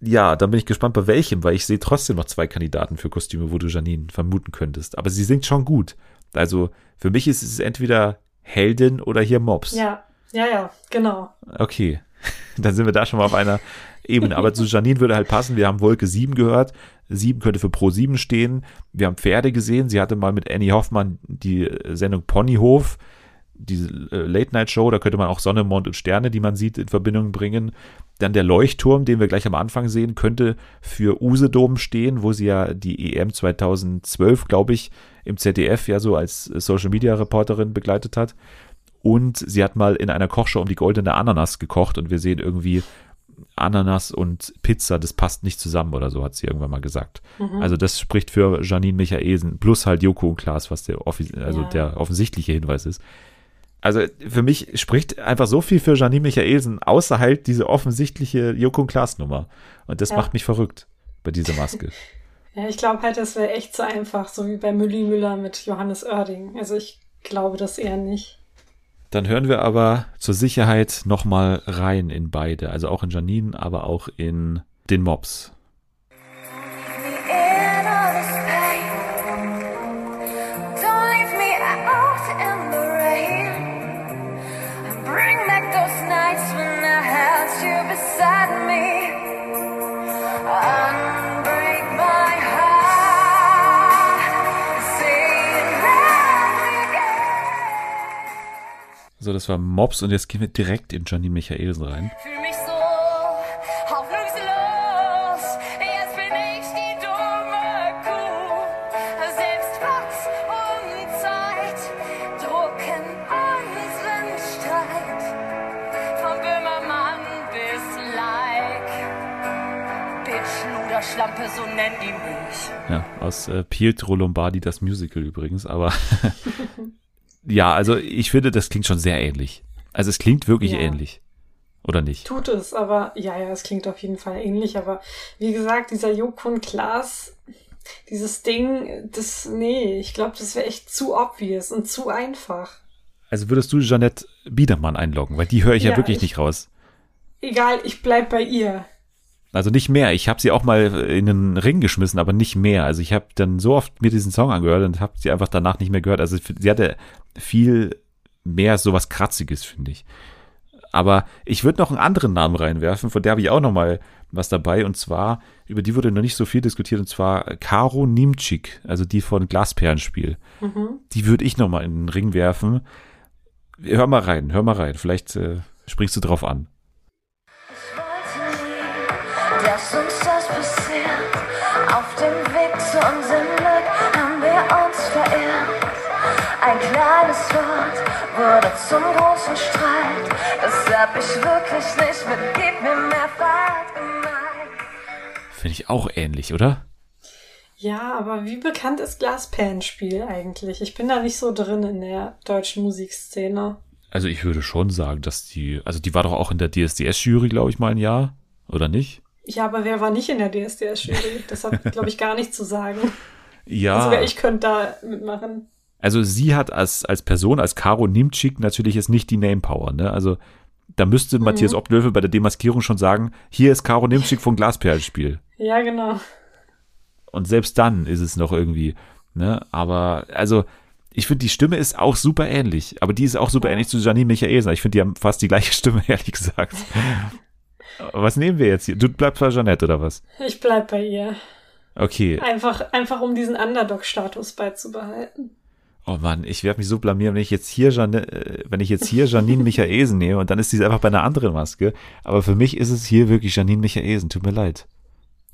Ja, dann bin ich gespannt bei welchem, weil ich sehe trotzdem noch zwei Kandidaten für Kostüme, wo du Janine vermuten könntest. Aber sie singt schon gut. Also für mich ist es entweder Heldin oder hier Mobs. Ja, ja, ja, genau. Okay, dann sind wir da schon mal auf einer Ebene. Aber zu Janine würde halt passen. Wir haben Wolke 7 gehört. 7 könnte für Pro 7 stehen. Wir haben Pferde gesehen. Sie hatte mal mit Annie Hoffmann die Sendung Ponyhof diese äh, Late-Night-Show, da könnte man auch Sonne, Mond und Sterne, die man sieht, in Verbindung bringen. Dann der Leuchtturm, den wir gleich am Anfang sehen, könnte für Usedom stehen, wo sie ja die EM 2012, glaube ich, im ZDF ja so als Social-Media-Reporterin begleitet hat. Und sie hat mal in einer Kochshow um die goldene Ananas gekocht und wir sehen irgendwie Ananas und Pizza, das passt nicht zusammen oder so, hat sie irgendwann mal gesagt. Mhm. Also das spricht für Janine Michaelsen plus halt Joko und Klaas, was der, also ja. der offensichtliche Hinweis ist. Also für mich spricht einfach so viel für Janine Michaelsen, außer halt diese offensichtliche Joko und Klaas Nummer. Und das ja. macht mich verrückt bei dieser Maske. ja, ich glaube halt, das wäre echt zu einfach, so wie bei Mülli Müller mit Johannes Oerding. Also ich glaube das eher nicht. Dann hören wir aber zur Sicherheit nochmal rein in beide. Also auch in Janine, aber auch in den Mobs. So, das war Mobs und jetzt gehen wir direkt in Janine Michaelsen rein. Fühl mich so hoffnungslos, jetzt bin ich die dumme Kuh. Selbst Platz und Zeit drucken unseren Streit. Von Böhmermann bis Like. Bitch, Luder, Schlampe, so nennen die mich. Ja, aus äh, Pietro Lombardi das Musical übrigens, aber ja, also ich finde, das klingt schon sehr ähnlich. Also es klingt wirklich ja. ähnlich. Oder nicht? Tut es, aber ja, ja, es klingt auf jeden Fall ähnlich. Aber wie gesagt, dieser Jokun Klaas, dieses Ding, das, nee, ich glaube, das wäre echt zu obvious und zu einfach. Also würdest du Jeanette Biedermann einloggen, weil die höre ich ja, ja wirklich ich, nicht raus. Egal, ich bleib bei ihr. Also nicht mehr. Ich habe sie auch mal in den Ring geschmissen, aber nicht mehr. Also ich habe dann so oft mir diesen Song angehört und habe sie einfach danach nicht mehr gehört. Also sie hatte viel mehr sowas Kratziges, finde ich. Aber ich würde noch einen anderen Namen reinwerfen, von der habe ich auch noch mal was dabei. Und zwar, über die wurde noch nicht so viel diskutiert, und zwar Caro Nimczyk, also die von Glasperlenspiel. Mhm. Die würde ich noch mal in den Ring werfen. Hör mal rein, hör mal rein. Vielleicht äh, springst du drauf an dass uns das passiert. Auf dem Weg zu unserem Glück haben wir uns verirrt. Ein kleines Wort wurde zum großen Streit. Das hab ich wirklich nicht mit Gib mir mehr Fahrt gemeint. Finde ich auch ähnlich, oder? Ja, aber wie bekannt ist Glasperlenspiel eigentlich? Ich bin da nicht so drin in der deutschen Musikszene. Also ich würde schon sagen, dass die, also die war doch auch in der DSDS-Jury, glaube ich, mal ein Jahr, oder nicht? Ja, aber wer war nicht in der DSDS-Jury? Das hat, glaube ich, gar nichts zu sagen. Ja. Also ich könnte da mitmachen. Also sie hat als, als Person, als Caro Nimczyk natürlich jetzt nicht die Name-Power, ne? Also da müsste mhm. Matthias Obdlöwe bei der Demaskierung schon sagen, hier ist Caro Nimczyk vom Glasperlenspiel. Ja, genau. Und selbst dann ist es noch irgendwie, ne? Aber, also, ich finde, die Stimme ist auch super ähnlich, aber die ist auch super ähnlich zu Janine Michaelsen. Ich finde, die haben fast die gleiche Stimme, ehrlich gesagt. Was nehmen wir jetzt hier? Du bleibst bei Jeanette oder was? Ich bleib bei ihr. Okay. Einfach, einfach um diesen Underdog-Status beizubehalten. Oh Mann, ich werde mich so blamieren, wenn ich jetzt hier Janine, äh, wenn ich jetzt hier Janine Michaelsen nehme und dann ist sie einfach bei einer anderen Maske. Aber für mich ist es hier wirklich Janine Michaelsen. Tut mir leid.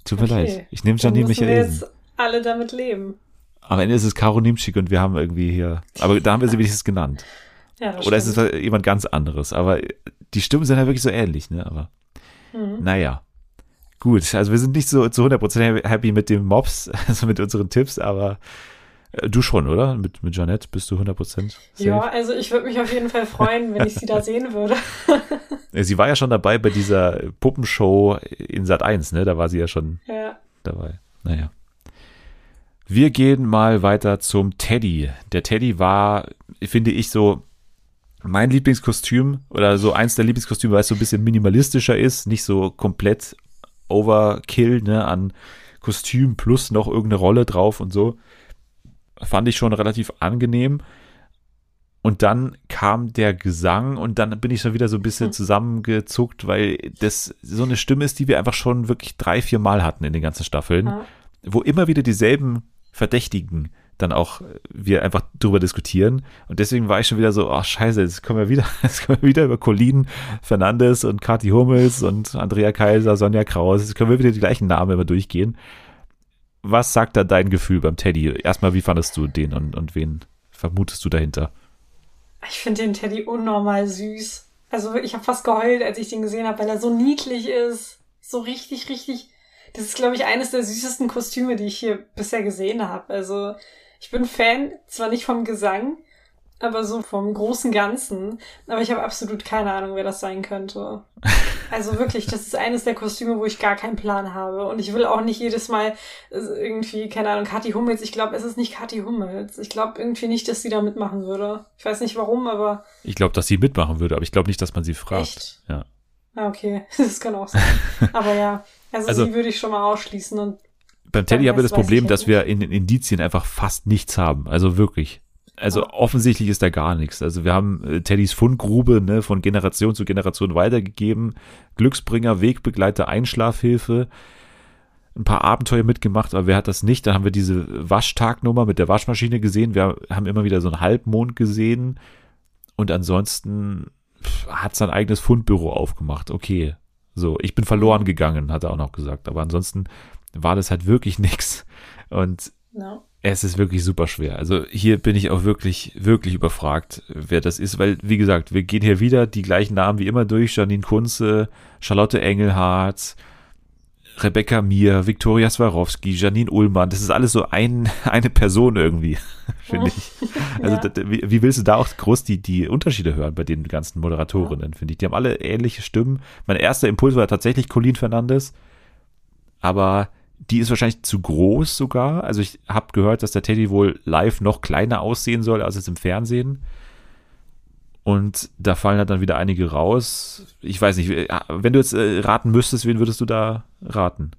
Tut mir okay. leid. Ich nehme Janine Michaelsen. Wir jetzt alle damit leben. Am Ende ist es Caro Nimschik und wir haben irgendwie hier, aber da haben wir sie wenigstens genannt. Ja, Oder stimmt. ist es jemand ganz anderes. Aber die Stimmen sind ja wirklich so ähnlich, ne? Aber Mhm. Naja. Gut, also wir sind nicht so zu 100% happy mit dem Mobs, also mit unseren Tipps, aber äh, du schon, oder? Mit, mit Janette bist du 100% safe? Ja, also ich würde mich auf jeden Fall freuen, wenn ich sie da sehen würde. sie war ja schon dabei bei dieser Puppenshow in Sat 1, ne? Da war sie ja schon ja. dabei. Naja. Wir gehen mal weiter zum Teddy. Der Teddy war, finde ich, so mein Lieblingskostüm oder so eins der Lieblingskostüme, weil es so ein bisschen minimalistischer ist, nicht so komplett Overkill, ne, an Kostüm plus noch irgendeine Rolle drauf und so. Fand ich schon relativ angenehm. Und dann kam der Gesang und dann bin ich schon wieder so ein bisschen hm. zusammengezuckt, weil das so eine Stimme ist, die wir einfach schon wirklich drei, vier Mal hatten in den ganzen Staffeln, wo immer wieder dieselben Verdächtigen dann auch wir einfach drüber diskutieren. Und deswegen war ich schon wieder so, ach scheiße, jetzt kommen wir wieder, jetzt kommen wir wieder über Colin Fernandes und Kathi Hummels und Andrea Kaiser, Sonja Kraus. Jetzt können wir wieder die gleichen Namen immer durchgehen. Was sagt da dein Gefühl beim Teddy? Erstmal, wie fandest du den und, und wen vermutest du dahinter? Ich finde den Teddy unnormal süß. Also ich habe fast geheult, als ich den gesehen habe, weil er so niedlich ist. So richtig, richtig. Das ist, glaube ich, eines der süßesten Kostüme, die ich hier bisher gesehen habe. Also ich bin Fan, zwar nicht vom Gesang, aber so vom großen Ganzen. Aber ich habe absolut keine Ahnung, wer das sein könnte. Also wirklich, das ist eines der Kostüme, wo ich gar keinen Plan habe. Und ich will auch nicht jedes Mal äh, irgendwie, keine Ahnung, Kathi Hummels. Ich glaube, es ist nicht Kathi Hummels. Ich glaube irgendwie nicht, dass sie da mitmachen würde. Ich weiß nicht warum, aber. Ich glaube, dass sie mitmachen würde, aber ich glaube nicht, dass man sie fragt. Echt? Ja. Ah, okay. Das kann auch sein. aber ja, also, also sie würde ich schon mal ausschließen und beim Teddy haben wir das Problem, dass wir in den Indizien einfach fast nichts haben. Also wirklich. Also offensichtlich ist da gar nichts. Also wir haben äh, Teddys Fundgrube ne, von Generation zu Generation weitergegeben. Glücksbringer, Wegbegleiter, Einschlafhilfe. Ein paar Abenteuer mitgemacht, aber wer hat das nicht? Dann haben wir diese Waschtagnummer mit der Waschmaschine gesehen. Wir haben immer wieder so einen Halbmond gesehen. Und ansonsten hat sein eigenes Fundbüro aufgemacht. Okay. So, ich bin verloren gegangen, hat er auch noch gesagt. Aber ansonsten war das halt wirklich nix. Und no es ist wirklich super schwer. Also hier bin ich auch wirklich, wirklich überfragt, wer das ist, weil, wie gesagt, wir gehen hier wieder die gleichen Namen wie immer durch. Janine Kunze, Charlotte Engelhardt, Rebecca Mir, Viktoria Swarovski, Janine Ullmann. Das ist alles so ein, eine Person irgendwie, finde ich. Also ja. da, wie, wie, willst du da auch groß die, die Unterschiede hören bei den ganzen Moderatorinnen, finde ich. Die haben alle ähnliche Stimmen. Mein erster Impuls war tatsächlich Colleen Fernandes, aber die ist wahrscheinlich zu groß sogar. Also ich habe gehört, dass der Teddy wohl live noch kleiner aussehen soll als es im Fernsehen. Und da fallen halt dann wieder einige raus. Ich weiß nicht, wenn du jetzt äh, raten müsstest, wen würdest du da raten?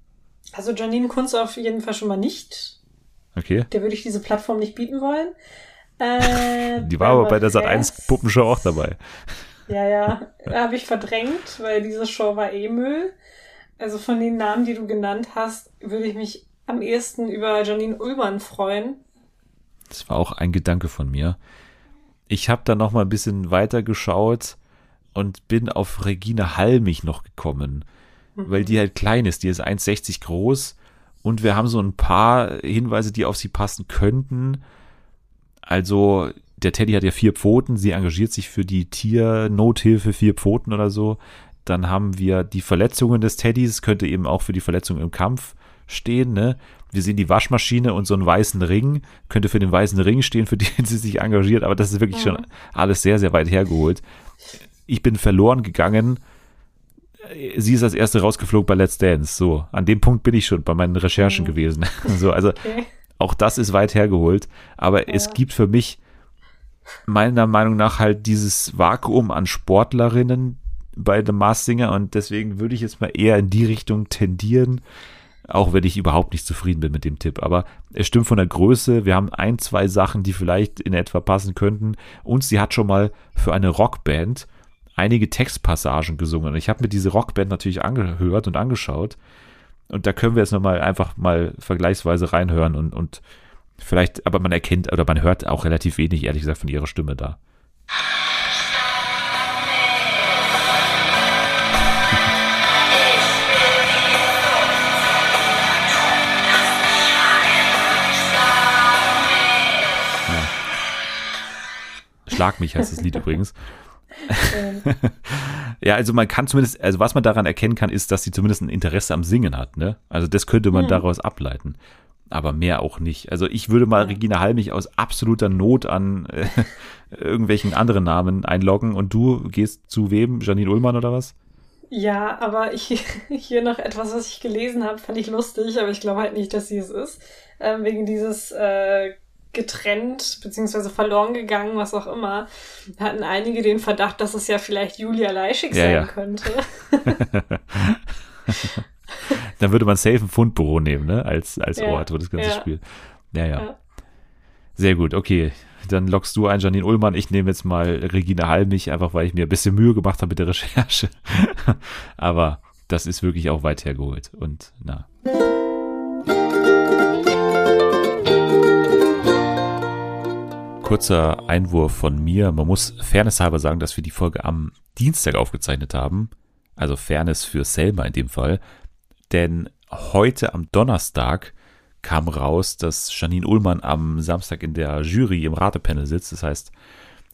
Also Janine Kunz auf jeden Fall schon mal nicht. Okay. Der würde ich diese Plattform nicht bieten wollen. Äh, Die war aber bei der Sat 1 Puppenshow auch dabei. Ja, ja. Habe ich verdrängt, weil diese Show war eh Müll. Also von den Namen, die du genannt hast, würde ich mich am ehesten über Janine Ullmann freuen. Das war auch ein Gedanke von mir. Ich habe da noch mal ein bisschen weiter geschaut und bin auf Regine Halmich noch gekommen, mhm. weil die halt klein ist. Die ist 1,60 groß und wir haben so ein paar Hinweise, die auf sie passen könnten. Also der Teddy hat ja vier Pfoten, sie engagiert sich für die Tiernothilfe vier Pfoten oder so. Dann haben wir die Verletzungen des Teddys, könnte eben auch für die Verletzung im Kampf stehen. Ne? Wir sehen die Waschmaschine und so einen weißen Ring, könnte für den weißen Ring stehen, für den sie sich engagiert, aber das ist wirklich mhm. schon alles sehr, sehr weit hergeholt. Ich bin verloren gegangen. Sie ist als erste rausgeflogen bei Let's Dance. So, an dem Punkt bin ich schon bei meinen Recherchen mhm. gewesen. so, also okay. auch das ist weit hergeholt. Aber ja. es gibt für mich meiner Meinung nach halt dieses Vakuum an Sportlerinnen, bei The Mars Singer und deswegen würde ich jetzt mal eher in die Richtung tendieren, auch wenn ich überhaupt nicht zufrieden bin mit dem Tipp. Aber es stimmt von der Größe. Wir haben ein, zwei Sachen, die vielleicht in etwa passen könnten. Und sie hat schon mal für eine Rockband einige Textpassagen gesungen. Ich habe mir diese Rockband natürlich angehört und angeschaut. Und da können wir jetzt nochmal einfach mal vergleichsweise reinhören und, und vielleicht, aber man erkennt oder man hört auch relativ wenig, ehrlich gesagt, von ihrer Stimme da. Schlag mich heißt das Lied übrigens. ja, also man kann zumindest, also was man daran erkennen kann, ist, dass sie zumindest ein Interesse am Singen hat, ne? Also das könnte man mhm. daraus ableiten. Aber mehr auch nicht. Also ich würde mal Regina Halmich aus absoluter Not an äh, irgendwelchen anderen Namen einloggen und du gehst zu wem? Janine Ullmann oder was? Ja, aber ich, hier noch etwas, was ich gelesen habe, fand ich lustig, aber ich glaube halt nicht, dass sie es ist. Ähm, wegen dieses äh, getrennt beziehungsweise verloren gegangen, was auch immer, hatten einige den Verdacht, dass es ja vielleicht Julia Leischig ja, sein ja. könnte. Dann würde man safe ein Fundbüro nehmen, ne? Als, als ja, Ort, wo das ganze Spiel. Ja, ja, Sehr gut, okay. Dann lockst du ein Janine Ullmann. Ich nehme jetzt mal Regina Halmich, einfach weil ich mir ein bisschen Mühe gemacht habe mit der Recherche. Aber das ist wirklich auch weit hergeholt. Und na. Kurzer Einwurf von mir. Man muss fairnesshalber sagen, dass wir die Folge am Dienstag aufgezeichnet haben. Also Fairness für Selma in dem Fall. Denn heute am Donnerstag kam raus, dass Janine Ullmann am Samstag in der Jury im Ratepanel sitzt. Das heißt,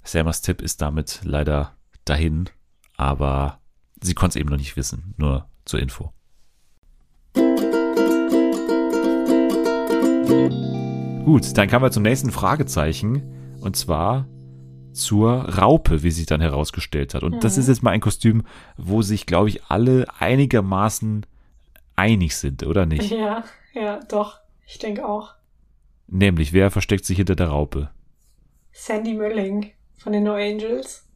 Selmas Tipp ist damit leider dahin. Aber sie konnte es eben noch nicht wissen. Nur zur Info. Gut, dann kommen wir zum nächsten Fragezeichen. Und zwar zur Raupe, wie sich dann herausgestellt hat. Und mhm. das ist jetzt mal ein Kostüm, wo sich, glaube ich, alle einigermaßen einig sind, oder nicht? Ja, ja, doch. Ich denke auch. Nämlich, wer versteckt sich hinter der Raupe? Sandy Mölling von den No Angels.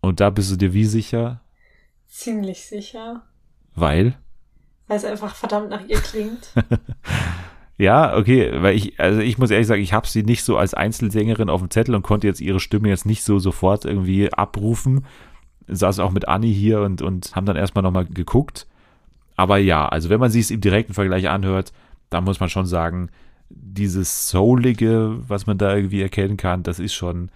Und da bist du dir wie sicher? Ziemlich sicher. Weil? Weil es einfach verdammt nach ihr klingt. ja, okay, weil ich, also ich muss ehrlich sagen, ich habe sie nicht so als Einzelsängerin auf dem Zettel und konnte jetzt ihre Stimme jetzt nicht so sofort irgendwie abrufen. Saß auch mit Anni hier und, und haben dann erstmal nochmal geguckt. Aber ja, also wenn man sich es im direkten Vergleich anhört, da muss man schon sagen, dieses Soulige, was man da irgendwie erkennen kann, das ist schon,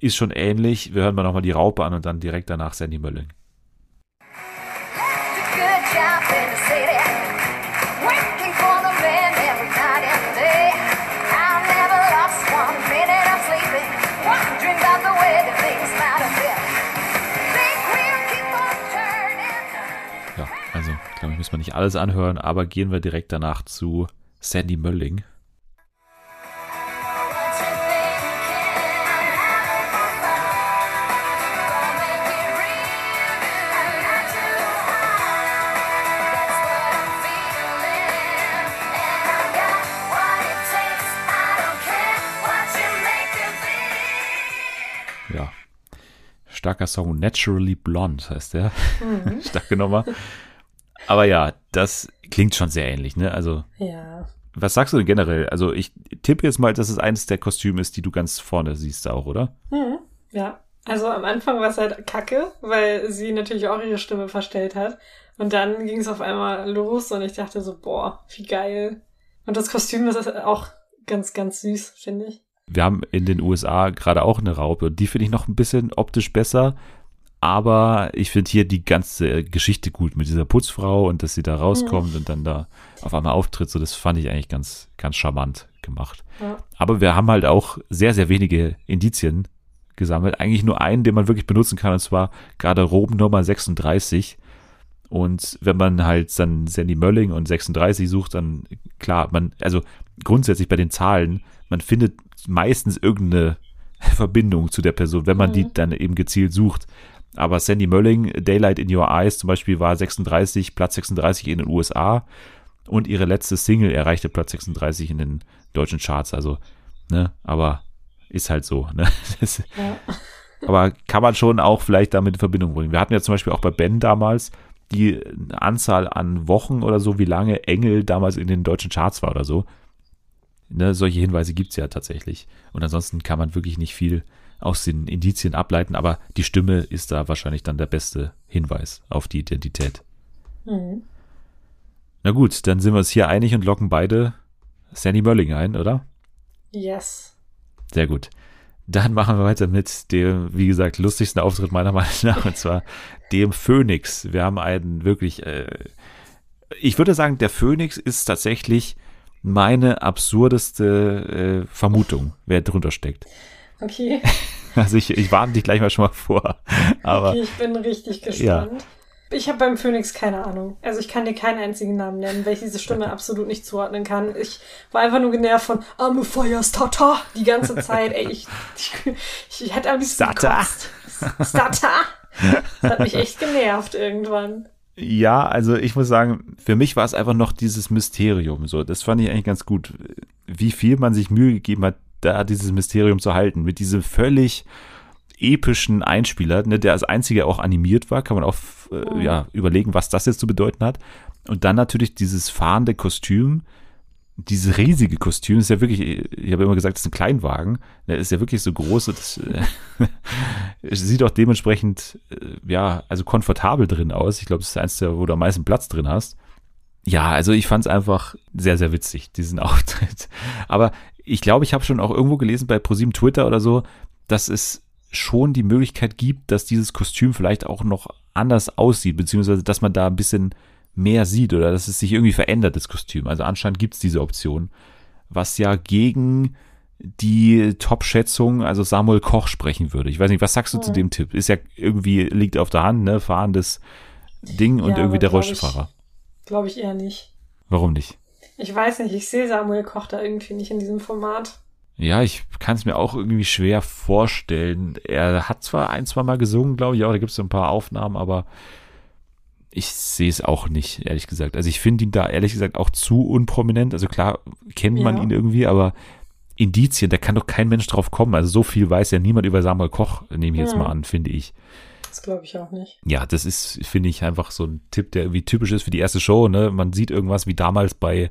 ist schon ähnlich. Wir hören mal nochmal die Raupe an und dann direkt danach Sandy Mölling. Wir nicht alles anhören, aber gehen wir direkt danach zu Sandy Mölling. starker Song, Naturally Blonde heißt der. Mhm. Starke Nummer. Aber ja, das klingt schon sehr ähnlich, ne? Also. Ja. Was sagst du denn generell? Also ich tippe jetzt mal, dass es eines der Kostüme ist, die du ganz vorne siehst auch, oder? Mhm. Ja. Also am Anfang war es halt kacke, weil sie natürlich auch ihre Stimme verstellt hat. Und dann ging es auf einmal los und ich dachte so, boah, wie geil. Und das Kostüm ist auch ganz, ganz süß, finde ich. Wir haben in den USA gerade auch eine Raupe. Die finde ich noch ein bisschen optisch besser. Aber ich finde hier die ganze Geschichte gut mit dieser Putzfrau und dass sie da rauskommt mhm. und dann da auf einmal auftritt. So, das fand ich eigentlich ganz, ganz charmant gemacht. Ja. Aber wir haben halt auch sehr, sehr wenige Indizien gesammelt. Eigentlich nur einen, den man wirklich benutzen kann, und zwar Garderoben Nummer 36. Und wenn man halt dann Sandy Mölling und 36 sucht, dann klar, man, also grundsätzlich bei den Zahlen, man findet meistens irgendeine Verbindung zu der Person, wenn man mhm. die dann eben gezielt sucht. Aber Sandy Mölling, Daylight in Your Eyes zum Beispiel war 36, Platz 36 in den USA und ihre letzte Single erreichte Platz 36 in den deutschen Charts. Also, ne, aber ist halt so, ne? Das, ja. Aber kann man schon auch vielleicht damit in Verbindung bringen. Wir hatten ja zum Beispiel auch bei Ben damals die Anzahl an Wochen oder so, wie lange Engel damals in den deutschen Charts war oder so. Ne, solche Hinweise gibt es ja tatsächlich. Und ansonsten kann man wirklich nicht viel aus den Indizien ableiten, aber die Stimme ist da wahrscheinlich dann der beste Hinweis auf die Identität. Mhm. Na gut, dann sind wir uns hier einig und locken beide Sandy Mölling ein, oder? Yes. Sehr gut. Dann machen wir weiter mit dem, wie gesagt, lustigsten Auftritt meiner Meinung nach, und zwar dem Phoenix. Wir haben einen wirklich, äh, ich würde sagen, der Phoenix ist tatsächlich meine absurdeste äh, Vermutung, wer drunter steckt. Okay. Also ich, ich warne dich gleich mal schon mal vor. Aber, okay, ich bin richtig gespannt. Ja. Ich habe beim Phoenix keine Ahnung. Also ich kann dir keinen einzigen Namen nennen, weil ich diese Stimme absolut nicht zuordnen kann. Ich war einfach nur genervt von I'm a fire starter die ganze Zeit. Ey, ich, ich, ich hätte am liebsten Starter. Starter. Das hat mich echt genervt irgendwann. Ja, also ich muss sagen, für mich war es einfach noch dieses Mysterium. So, das fand ich eigentlich ganz gut, wie viel man sich Mühe gegeben hat, da dieses Mysterium zu halten. Mit diesem völlig epischen Einspieler, ne, der als einziger auch animiert war, kann man auch äh, ja, überlegen, was das jetzt zu bedeuten hat. Und dann natürlich dieses fahrende Kostüm, dieses riesige Kostüm ist ja wirklich, ich habe immer gesagt, das ist ein Kleinwagen, der ist ja wirklich so groß, das äh, sieht auch dementsprechend, äh, ja, also komfortabel drin aus. Ich glaube, das ist eins der, wo du am meisten Platz drin hast. Ja, also ich fand es einfach sehr, sehr witzig, diesen Auftritt. Aber ich glaube, ich habe schon auch irgendwo gelesen bei ProSieben Twitter oder so, dass es schon die Möglichkeit gibt, dass dieses Kostüm vielleicht auch noch anders aussieht, beziehungsweise dass man da ein bisschen mehr sieht oder dass es sich irgendwie verändert, das Kostüm. Also anscheinend gibt es diese Option, was ja gegen die Top-Schätzung, also Samuel Koch sprechen würde. Ich weiß nicht, was sagst du ja. zu dem Tipp? Ist ja irgendwie, liegt auf der Hand, ne, fahrendes Ding und ja, irgendwie der Rollstuhlfahrer. Glaube ich eher nicht. Warum nicht? Ich weiß nicht, ich sehe Samuel Koch da irgendwie nicht in diesem Format. Ja, ich kann es mir auch irgendwie schwer vorstellen. Er hat zwar ein, zwei Mal gesungen, glaube ich, auch, da gibt es so ein paar Aufnahmen, aber ich sehe es auch nicht, ehrlich gesagt. Also ich finde ihn da ehrlich gesagt auch zu unprominent. Also klar kennt man ja. ihn irgendwie, aber Indizien, da kann doch kein Mensch drauf kommen. Also so viel weiß ja niemand über Samuel Koch, nehme ich jetzt ja. mal an, finde ich. Das glaube ich auch nicht. Ja, das ist, finde ich, einfach so ein Tipp, der irgendwie typisch ist für die erste Show. Ne? Man sieht irgendwas wie damals bei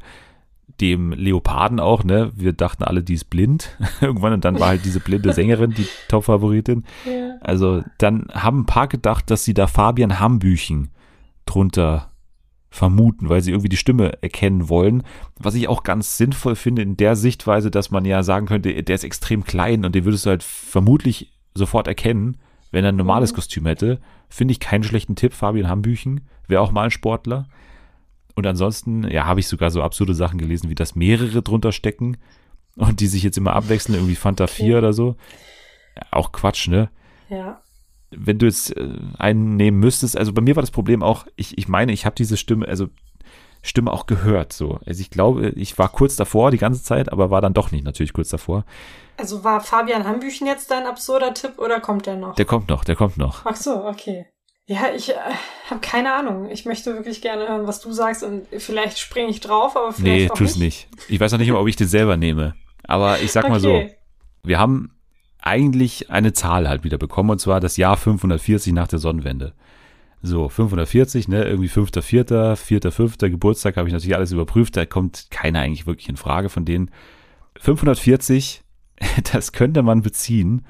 dem Leoparden auch, ne? Wir dachten alle, die ist blind irgendwann und dann war halt diese blinde Sängerin die Top-Favoritin. Ja. Also dann haben ein paar gedacht, dass sie da Fabian Hambüchen drunter vermuten, weil sie irgendwie die Stimme erkennen wollen. Was ich auch ganz sinnvoll finde in der Sichtweise, dass man ja sagen könnte, der ist extrem klein und den würdest du halt vermutlich sofort erkennen, wenn er ein normales mhm. Kostüm hätte. Finde ich keinen schlechten Tipp. Fabian Hambüchen wäre auch mal ein Sportler. Und ansonsten, ja, habe ich sogar so absurde Sachen gelesen, wie dass mehrere drunter stecken und die sich jetzt immer abwechseln, irgendwie Fanta 4 oder so. Ja, auch Quatsch, ne? Ja wenn du jetzt äh, einen nehmen müsstest, also bei mir war das Problem auch, ich, ich meine, ich habe diese Stimme, also Stimme auch gehört so. Also ich glaube, ich war kurz davor die ganze Zeit, aber war dann doch nicht natürlich kurz davor. Also war Fabian Hambüchen jetzt dein absurder Tipp oder kommt der noch? Der kommt noch, der kommt noch. Ach so, okay. Ja, ich äh, habe keine Ahnung. Ich möchte wirklich gerne hören, was du sagst und vielleicht springe ich drauf, aber vielleicht Nee, auch tu's nicht. nicht. Ich weiß noch nicht mal, ob ich den selber nehme. Aber ich sag okay. mal so, wir haben eigentlich eine Zahl halt wieder bekommen, und zwar das Jahr 540 nach der Sonnenwende. So, 540, ne, irgendwie 5.4., 4.5. Geburtstag habe ich natürlich alles überprüft, da kommt keiner eigentlich wirklich in Frage von denen. 540, das könnte man beziehen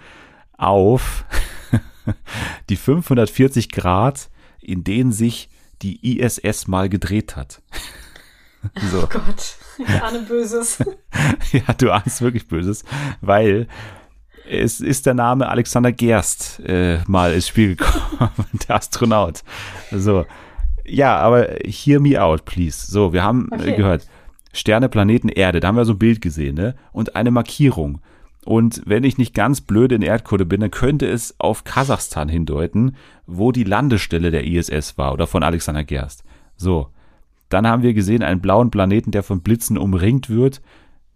auf die 540 Grad, in denen sich die ISS mal gedreht hat. so. Oh Gott, ich ahne Böses. ja, du ahnst wirklich Böses, weil es ist der Name Alexander Gerst äh, mal ins Spiel gekommen, der Astronaut. So, ja, aber hear me out, please. So, wir haben äh, okay. gehört, Sterne, Planeten, Erde, da haben wir so ein Bild gesehen, ne? Und eine Markierung. Und wenn ich nicht ganz blöd in Erdkunde bin, dann könnte es auf Kasachstan hindeuten, wo die Landestelle der ISS war oder von Alexander Gerst. So. Dann haben wir gesehen einen blauen Planeten, der von Blitzen umringt wird.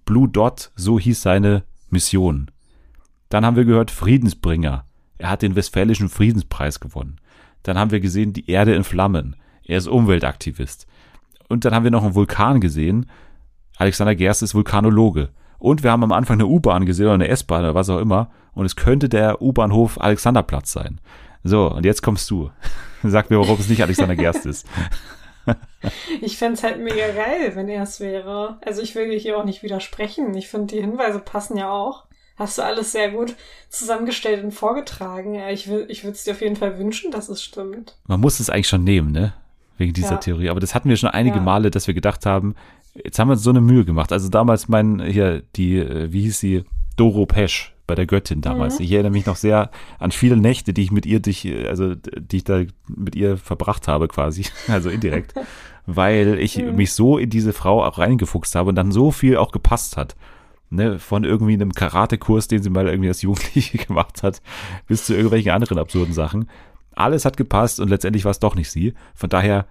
Blue Dot, so hieß seine Mission. Dann haben wir gehört Friedensbringer. Er hat den Westfälischen Friedenspreis gewonnen. Dann haben wir gesehen die Erde in Flammen. Er ist Umweltaktivist. Und dann haben wir noch einen Vulkan gesehen. Alexander Gerst ist Vulkanologe. Und wir haben am Anfang eine U-Bahn gesehen oder eine S-Bahn oder was auch immer. Und es könnte der U-Bahnhof Alexanderplatz sein. So, und jetzt kommst du. Sag mir, warum es nicht Alexander Gerst ist. ich fände es halt mega geil, wenn er es wäre. Also ich will hier auch nicht widersprechen. Ich finde, die Hinweise passen ja auch. Hast du alles sehr gut zusammengestellt und vorgetragen. Ich, will, ich würde es dir auf jeden Fall wünschen, dass es stimmt. Man muss es eigentlich schon nehmen, ne? Wegen dieser ja. Theorie. Aber das hatten wir schon einige ja. Male, dass wir gedacht haben, jetzt haben wir uns so eine Mühe gemacht. Also damals mein, hier, die, äh, wie hieß sie? Doro Pesch bei der Göttin damals. Mhm. Ich erinnere mich noch sehr an viele Nächte, die ich mit ihr, dich, also die ich da mit ihr verbracht habe, quasi, also indirekt, weil ich mhm. mich so in diese Frau auch reingefuchst habe und dann so viel auch gepasst hat ne, von irgendwie einem Karatekurs, den sie mal irgendwie als Jugendliche gemacht hat, bis zu irgendwelchen anderen absurden Sachen. Alles hat gepasst und letztendlich war es doch nicht sie. Von daher,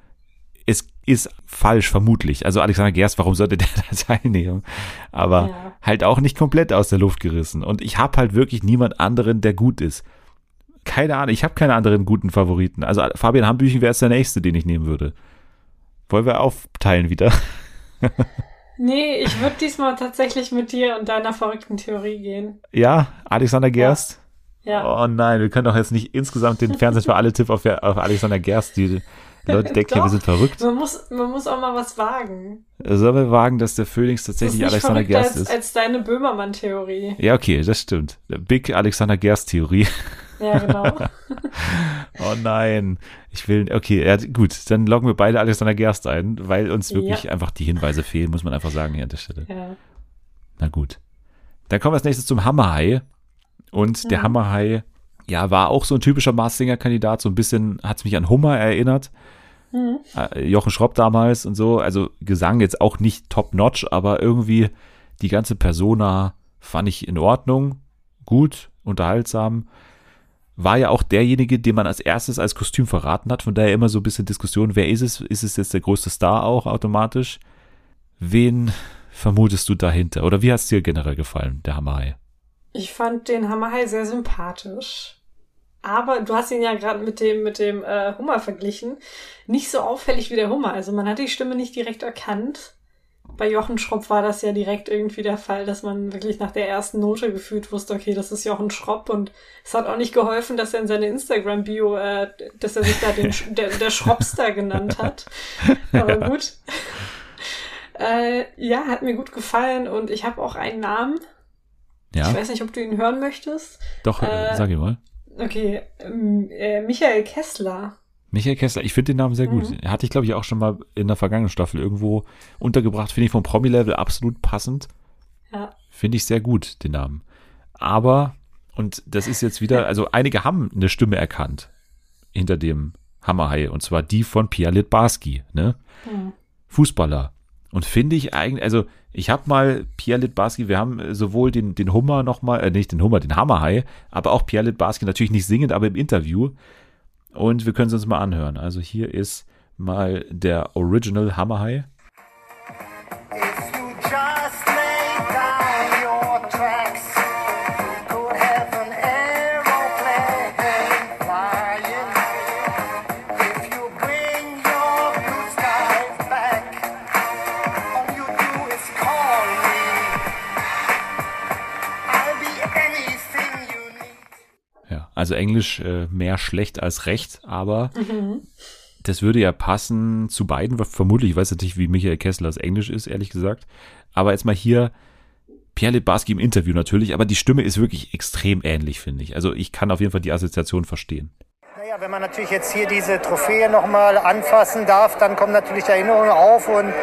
es ist falsch, vermutlich. Also Alexander Gerst, warum sollte der da teilnehmen? Aber ja. halt auch nicht komplett aus der Luft gerissen. Und ich habe halt wirklich niemand anderen, der gut ist. Keine Ahnung, ich habe keine anderen guten Favoriten. Also Fabian Hambüchen wäre jetzt der nächste, den ich nehmen würde. Wollen wir aufteilen wieder? Nee, ich würde diesmal tatsächlich mit dir und deiner verrückten Theorie gehen. Ja, Alexander Gerst? Ja. ja. Oh nein, wir können doch jetzt nicht insgesamt den Fernsehen für alle Tipp auf, auf Alexander Gerst. Die Leute denken ja, wir sind verrückt. Man muss, man muss auch mal was wagen. Sollen wir wagen, dass der Phoenix tatsächlich das ist Alexander Gerst als, ist? als deine Böhmermann-Theorie. Ja, okay, das stimmt. Big Alexander Gerst-Theorie. Ja, genau. oh nein. Ich will, okay, ja, gut, dann loggen wir beide Alexander Gerst ein, weil uns wirklich ja. einfach die Hinweise fehlen, muss man einfach sagen hier an der Stelle. Ja. Na gut. Dann kommen wir als nächstes zum Hammerhai. Und mhm. der Hammerhai, ja, war auch so ein typischer Mars Singer-Kandidat, so ein bisschen hat es mich an Hummer erinnert. Mhm. Äh, Jochen Schropp damals und so. Also Gesang jetzt auch nicht top-notch, aber irgendwie die ganze Persona fand ich in Ordnung, gut, unterhaltsam war ja auch derjenige, den man als erstes als Kostüm verraten hat. Von daher immer so ein bisschen Diskussion, wer ist es? Ist es jetzt der größte Star auch automatisch? Wen vermutest du dahinter? Oder wie hat es dir generell gefallen, der Hammerhai? Ich fand den Hammerhai sehr sympathisch. Aber du hast ihn ja gerade mit dem, mit dem äh, Hummer verglichen. Nicht so auffällig wie der Hummer. Also man hat die Stimme nicht direkt erkannt. Bei Jochen Schropp war das ja direkt irgendwie der Fall, dass man wirklich nach der ersten Note gefühlt wusste, okay, das ist Jochen Schropp. Und es hat auch nicht geholfen, dass er in seine Instagram-Bio, äh, dass er sich da den, der, der Schroppstar genannt hat. Aber gut. Äh, ja, hat mir gut gefallen und ich habe auch einen Namen. Ja. Ich weiß nicht, ob du ihn hören möchtest. Doch, äh, sag ihn mal. Okay, ähm, äh, Michael Kessler. Michael Kessler, ich finde den Namen sehr gut. Mhm. Hatte ich, glaube ich, auch schon mal in der vergangenen Staffel irgendwo untergebracht. Finde ich vom Promi-Level absolut passend. Ja. Finde ich sehr gut, den Namen. Aber, und das ist jetzt wieder, also einige haben eine Stimme erkannt hinter dem Hammerhai, und zwar die von Pia Litbarski, ne? Mhm. Fußballer. Und finde ich eigentlich, also ich habe mal Pierre Litbarski, wir haben sowohl den, den Hummer nochmal, äh, nicht den Hummer, den Hammerhai, aber auch Pierre Litbarski, natürlich nicht singend, aber im Interview. Und wir können es uns mal anhören. Also hier ist mal der Original Hammerhai. Also Englisch äh, mehr schlecht als recht, aber mhm. das würde ja passen zu beiden, vermutlich. Ich weiß natürlich, wie Michael Kesslers Englisch ist, ehrlich gesagt. Aber jetzt mal hier Pierre Litbarski im Interview natürlich, aber die Stimme ist wirklich extrem ähnlich, finde ich. Also ich kann auf jeden Fall die Assoziation verstehen. Naja, wenn man natürlich jetzt hier diese Trophäe nochmal anfassen darf, dann kommen natürlich Erinnerungen auf und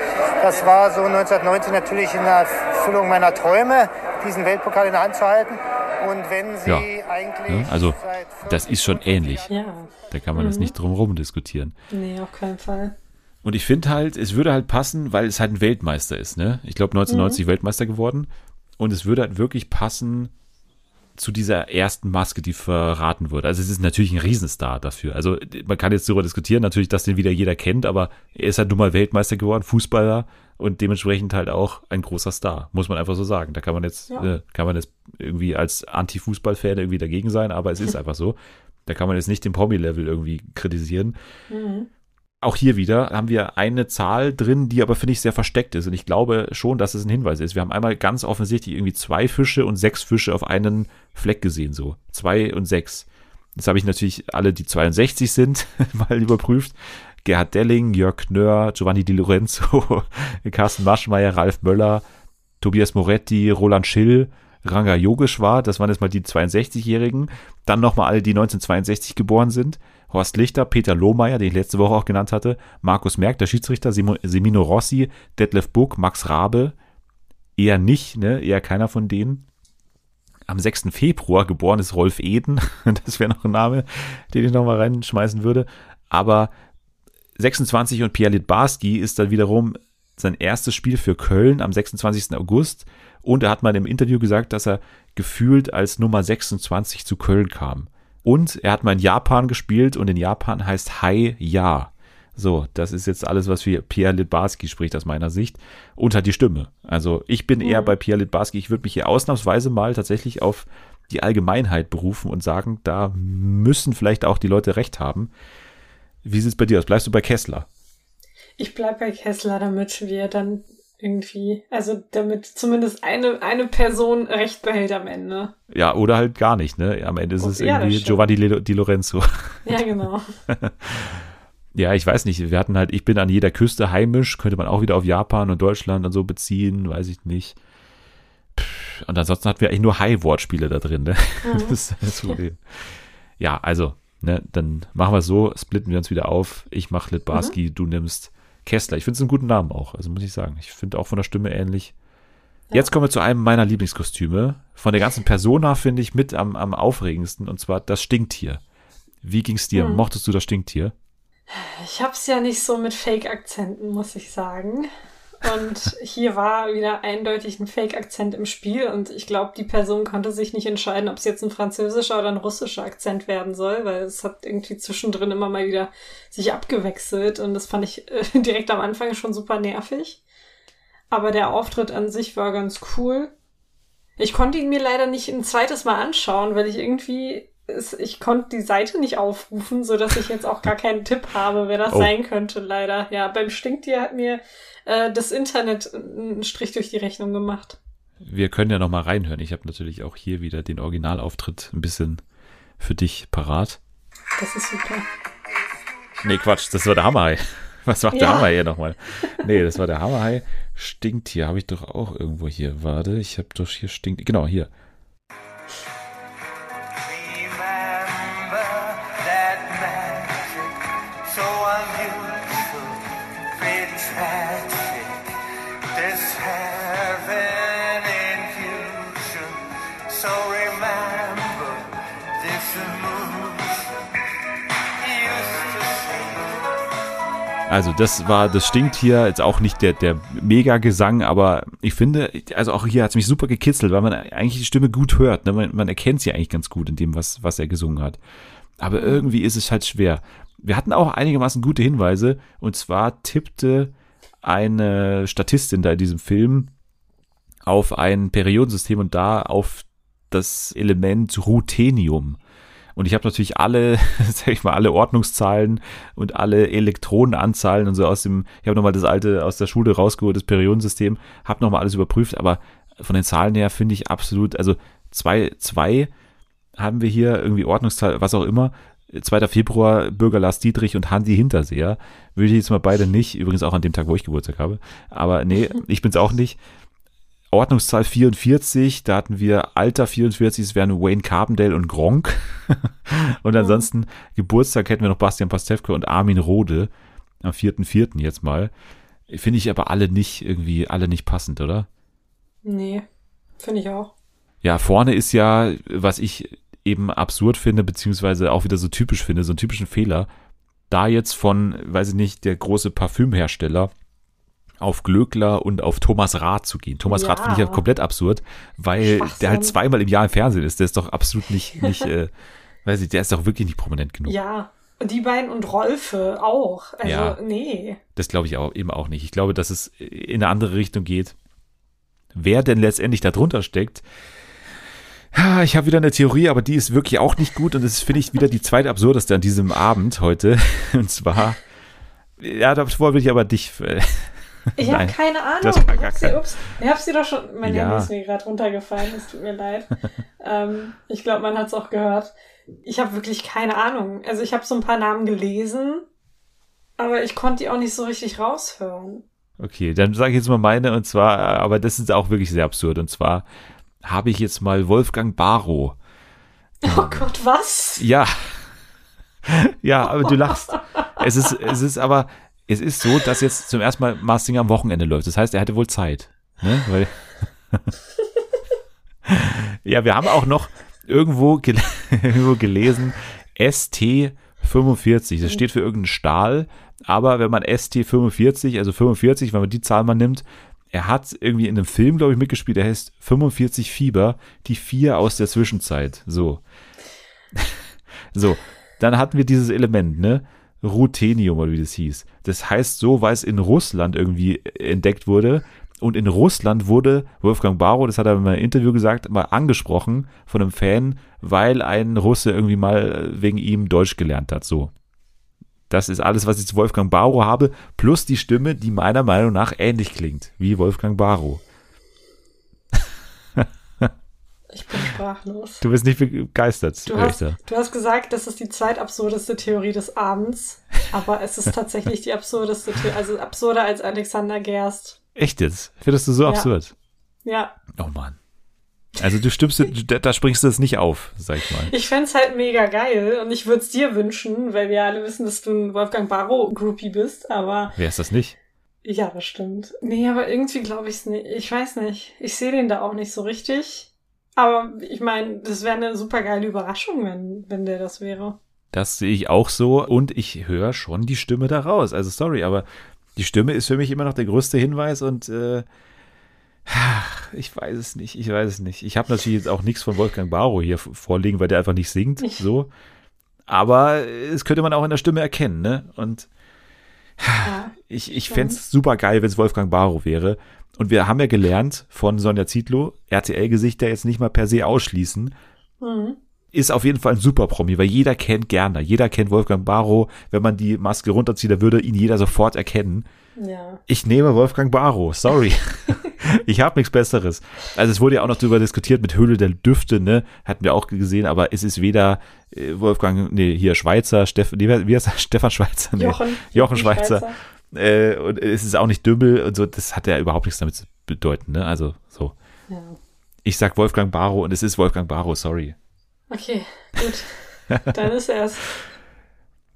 das war so 1990 natürlich in der Erfüllung meiner Träume, diesen Weltpokal in der Hand zu halten. Und wenn sie ja. eigentlich. Ja, also, das ist schon ähnlich. Ja. Da kann man mhm. jetzt nicht drum herum diskutieren. Nee, auf keinen Fall. Und ich finde halt, es würde halt passen, weil es halt ein Weltmeister ist, ne? Ich glaube 1990 mhm. Weltmeister geworden. Und es würde halt wirklich passen zu dieser ersten Maske, die verraten wurde. Also es ist natürlich ein Riesenstar dafür. Also man kann jetzt darüber diskutieren, natürlich, dass den wieder jeder kennt, aber er ist halt nun mal Weltmeister geworden, Fußballer und dementsprechend halt auch ein großer Star, muss man einfach so sagen. Da kann man jetzt, ja. äh, kann man jetzt irgendwie als Anti-Fußball-Fan irgendwie dagegen sein, aber es ist einfach so. Da kann man jetzt nicht den Promi-Level irgendwie kritisieren. Mhm. Auch hier wieder haben wir eine Zahl drin, die aber, finde ich, sehr versteckt ist. Und ich glaube schon, dass es ein Hinweis ist. Wir haben einmal ganz offensichtlich irgendwie zwei Fische und sechs Fische auf einen Fleck gesehen, so. Zwei und sechs. Jetzt habe ich natürlich alle, die 62 sind, mal überprüft. Gerhard Delling, Jörg Knör, Giovanni Di Lorenzo, Carsten Maschmeyer, Ralf Möller, Tobias Moretti, Roland Schill, Ranga Yogeshwar, das waren jetzt mal die 62-Jährigen. Dann nochmal alle, die 1962 geboren sind. Horst Lichter, Peter Lohmeier, den ich letzte Woche auch genannt hatte, Markus Merck, der Schiedsrichter, Semino Rossi, Detlef Buck, Max Rabe. Eher nicht, ne? Eher keiner von denen. Am 6. Februar geboren ist Rolf Eden. Das wäre noch ein Name, den ich nochmal reinschmeißen würde. Aber 26 und Pierre Litbarski ist dann wiederum sein erstes Spiel für Köln am 26. August. Und er hat mal im Interview gesagt, dass er gefühlt als Nummer 26 zu Köln kam. Und er hat mal in Japan gespielt und in Japan heißt Hai Ja. So, das ist jetzt alles, was für Pierre Litbarski spricht aus meiner Sicht. Und hat die Stimme. Also ich bin eher bei Pierre Litbarski. Ich würde mich hier ausnahmsweise mal tatsächlich auf die Allgemeinheit berufen und sagen, da müssen vielleicht auch die Leute recht haben. Wie sieht es bei dir aus? Bleibst du bei Kessler? Ich bleib bei Kessler, damit wir dann irgendwie, also damit zumindest eine, eine Person recht behält am Ende. Ja, oder halt gar nicht, ne? Am Ende ist es ja, irgendwie Giovanni Di Lorenzo. Ja, genau. ja, ich weiß nicht. Wir hatten halt, ich bin an jeder Küste heimisch, könnte man auch wieder auf Japan und Deutschland und so beziehen, weiß ich nicht. Und ansonsten hatten wir eigentlich nur High-Wortspiele da drin, ne? Mhm. Das ist das Problem. Ja, also, ne, dann machen wir es so, splitten wir uns wieder auf. Ich mache Litbarski, mhm. du nimmst Kessler. Ich finde es einen guten Namen auch, also muss ich sagen. Ich finde auch von der Stimme ähnlich. Ja. Jetzt kommen wir zu einem meiner Lieblingskostüme. Von der ganzen Persona finde ich mit am, am aufregendsten, und zwar das Stinktier. Wie ging's dir? Mhm. Mochtest du das Stinktier? Ich hab's ja nicht so mit Fake-Akzenten, muss ich sagen. Und hier war wieder eindeutig ein Fake-Akzent im Spiel und ich glaube, die Person konnte sich nicht entscheiden, ob es jetzt ein französischer oder ein russischer Akzent werden soll, weil es hat irgendwie zwischendrin immer mal wieder sich abgewechselt und das fand ich äh, direkt am Anfang schon super nervig. aber der Auftritt an sich war ganz cool. Ich konnte ihn mir leider nicht ein zweites Mal anschauen, weil ich irgendwie ich konnte die Seite nicht aufrufen, so dass ich jetzt auch gar keinen Tipp habe, wer das oh. sein könnte, leider. Ja, beim Stinktier hat mir äh, das Internet einen Strich durch die Rechnung gemacht. Wir können ja noch mal reinhören. Ich habe natürlich auch hier wieder den Originalauftritt ein bisschen für dich parat. Das ist super. Nee, Quatsch, das war der Hammerhai. Was macht ja. der Hammerhai hier nochmal? Nee, das war der Hammerhai. Stinktier habe ich doch auch irgendwo hier. Warte, ich habe doch hier Stinktier. Genau, hier. Also das war, das stinkt hier jetzt auch nicht der, der Mega-Gesang, aber ich finde, also auch hier hat es mich super gekitzelt, weil man eigentlich die Stimme gut hört. Ne? Man, man erkennt sie eigentlich ganz gut in dem, was, was er gesungen hat. Aber irgendwie ist es halt schwer. Wir hatten auch einigermaßen gute Hinweise und zwar tippte eine Statistin da in diesem Film auf ein Periodensystem und da auf das Element Ruthenium. Und ich habe natürlich alle, sag ich mal, alle Ordnungszahlen und alle Elektronenanzahlen und so aus dem, ich habe nochmal das alte aus der Schule rausgeholt, das Periodensystem, habe nochmal alles überprüft, aber von den Zahlen her finde ich absolut, also zwei, zwei haben wir hier irgendwie Ordnungszahl, was auch immer. 2. Februar, Bürger Lars Dietrich und Hansi Hinterseher. Würde ich jetzt mal beide nicht, übrigens auch an dem Tag, wo ich Geburtstag habe. Aber nee, ich bin's auch nicht. Ordnungszahl 44, da hatten wir Alter 44, es wären Wayne Carbondale und Gronk. und ansonsten Geburtstag hätten wir noch Bastian Pastewka und Armin Rode am 4.4. jetzt mal. Finde ich aber alle nicht irgendwie, alle nicht passend, oder? Nee, finde ich auch. Ja, vorne ist ja, was ich eben absurd finde, beziehungsweise auch wieder so typisch finde, so einen typischen Fehler. Da jetzt von, weiß ich nicht, der große Parfümhersteller auf Glöckler und auf Thomas Rath zu gehen. Thomas ja. Rath finde ich ja komplett absurd, weil der halt zweimal im Jahr im Fernsehen ist. Der ist doch absolut nicht, nicht äh, weiß ich, der ist doch wirklich nicht prominent genug. Ja, und die beiden und Rolfe auch. Also, ja, nee. Das glaube ich auch, eben auch nicht. Ich glaube, dass es in eine andere Richtung geht. Wer denn letztendlich da drunter steckt, ich habe wieder eine Theorie, aber die ist wirklich auch nicht gut und das finde ich wieder die zweite absurdeste an diesem Abend heute. Und zwar, ja, davor will ich aber dich äh, ich habe keine Ahnung. Das war gar ich habe sie, hab sie doch schon. Mein ja. Handy ist mir gerade runtergefallen. Es tut mir leid. ähm, ich glaube, man hat es auch gehört. Ich habe wirklich keine Ahnung. Also ich habe so ein paar Namen gelesen, aber ich konnte die auch nicht so richtig raushören. Okay, dann sage ich jetzt mal meine und zwar, aber das ist auch wirklich sehr absurd. Und zwar habe ich jetzt mal Wolfgang Barrow. Oh Gott, was? Ja. ja, aber du lachst. Es ist, es ist aber, es ist so, dass jetzt zum ersten Mal Mastering am Wochenende läuft. Das heißt, er hatte wohl Zeit. Ne? Weil ja, wir haben auch noch irgendwo, gel irgendwo gelesen, ST45. Das steht für irgendeinen Stahl. Aber wenn man ST45, also 45, wenn man die Zahl mal nimmt, er hat irgendwie in einem Film, glaube ich, mitgespielt, der heißt 45 Fieber, die vier aus der Zwischenzeit. So. so. Dann hatten wir dieses Element, ne? Ruthenium oder wie das hieß. Das heißt so, weil es in Russland irgendwie entdeckt wurde. Und in Russland wurde Wolfgang Barrow, das hat er in einem Interview gesagt, mal angesprochen von einem Fan, weil ein Russe irgendwie mal wegen ihm Deutsch gelernt hat. So. Das ist alles, was ich zu Wolfgang Barrow habe, plus die Stimme, die meiner Meinung nach ähnlich klingt wie Wolfgang Barrow. Ich bin sprachlos. Du bist nicht begeistert. Du hast, du hast gesagt, das ist die zweitabsurdeste Theorie des Abends, aber es ist tatsächlich die absurdeste Theorie, also absurder als Alexander Gerst. Echt jetzt? Findest du so ja. absurd? Ja. Oh Mann. Also du stimmst, da, da springst du es nicht auf, sag ich mal. Ich fände halt mega geil und ich würde es dir wünschen, weil wir alle wissen, dass du ein Wolfgang Barrow-Groupie bist, aber... Wer ist das nicht? Ja, das stimmt. Nee, aber irgendwie glaube ich es nicht. Ich weiß nicht. Ich sehe den da auch nicht so richtig. Aber ich meine, das wäre eine super geile Überraschung, wenn, wenn der das wäre. Das sehe ich auch so und ich höre schon die Stimme da raus. Also sorry, aber die Stimme ist für mich immer noch der größte Hinweis und äh, ich weiß es nicht, ich weiß es nicht. Ich habe natürlich jetzt auch nichts von Wolfgang Barrow hier vorliegen, weil der einfach nicht singt, so. Aber es könnte man auch in der Stimme erkennen, ne? Und Ja. Ich, ich fände es super geil, wenn es Wolfgang Barrow wäre. Und wir haben ja gelernt von Sonja Zietlow, RTL-Gesichter jetzt nicht mal per se ausschließen. Mhm. Ist auf jeden Fall ein super Promi, weil jeder kennt Gerner. Jeder kennt Wolfgang Barrow. Wenn man die Maske runterzieht, dann würde ihn jeder sofort erkennen. Ja. Ich nehme Wolfgang Barrow, sorry. ich habe nichts Besseres. Also es wurde ja auch noch darüber diskutiert mit Höhle der Düfte, ne? Hatten wir auch gesehen, aber es ist weder äh, Wolfgang, nee, hier Schweizer, Steff, nee, wie heißt das? Stefan Schweizer, nee. Jochen, Jochen Schweizer. Schweizer. Äh, und es ist auch nicht Dümmel und so, das hat ja überhaupt nichts damit zu bedeuten, ne? Also so. Ja. Ich sag Wolfgang Barrow und es ist Wolfgang Barrow, sorry. Okay, gut. Dann ist er es.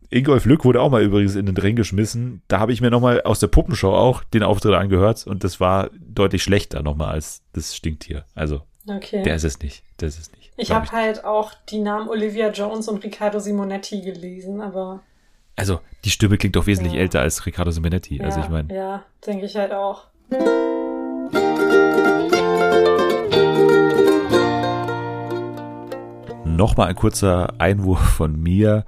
Ingolf Lück wurde auch mal übrigens in den Ring geschmissen. Da habe ich mir nochmal aus der Puppenshow auch den Auftritt angehört und das war deutlich schlechter nochmal als das Stinktier. Also, okay. der ist es nicht. Der ist es nicht. Ich habe halt auch die Namen Olivia Jones und Riccardo Simonetti gelesen, aber. Also, die Stimme klingt doch wesentlich ja. älter als Riccardo Simonetti. Ja, also, ich meine. Ja, denke ich halt auch. Nochmal ein kurzer Einwurf von mir.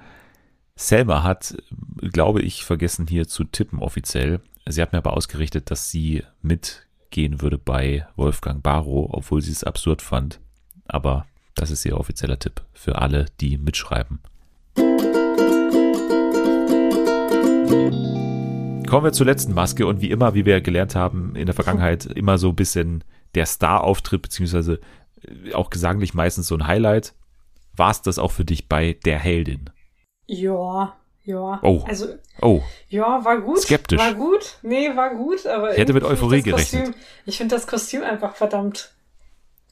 Selma hat, glaube ich, vergessen hier zu tippen offiziell. Sie hat mir aber ausgerichtet, dass sie mitgehen würde bei Wolfgang Barrow, obwohl sie es absurd fand. Aber das ist ihr offizieller Tipp für alle, die mitschreiben. Kommen wir zur letzten Maske und wie immer, wie wir gelernt haben in der Vergangenheit, immer so ein bisschen der Star-Auftritt, beziehungsweise auch gesanglich meistens so ein Highlight. War es das auch für dich bei der Heldin? Ja, ja. Oh. Also, oh. Ja, war gut. Skeptisch. War gut. Nee, war gut, aber. Ich hätte mit Euphorie gerechnet. Kostüm, ich finde das Kostüm einfach verdammt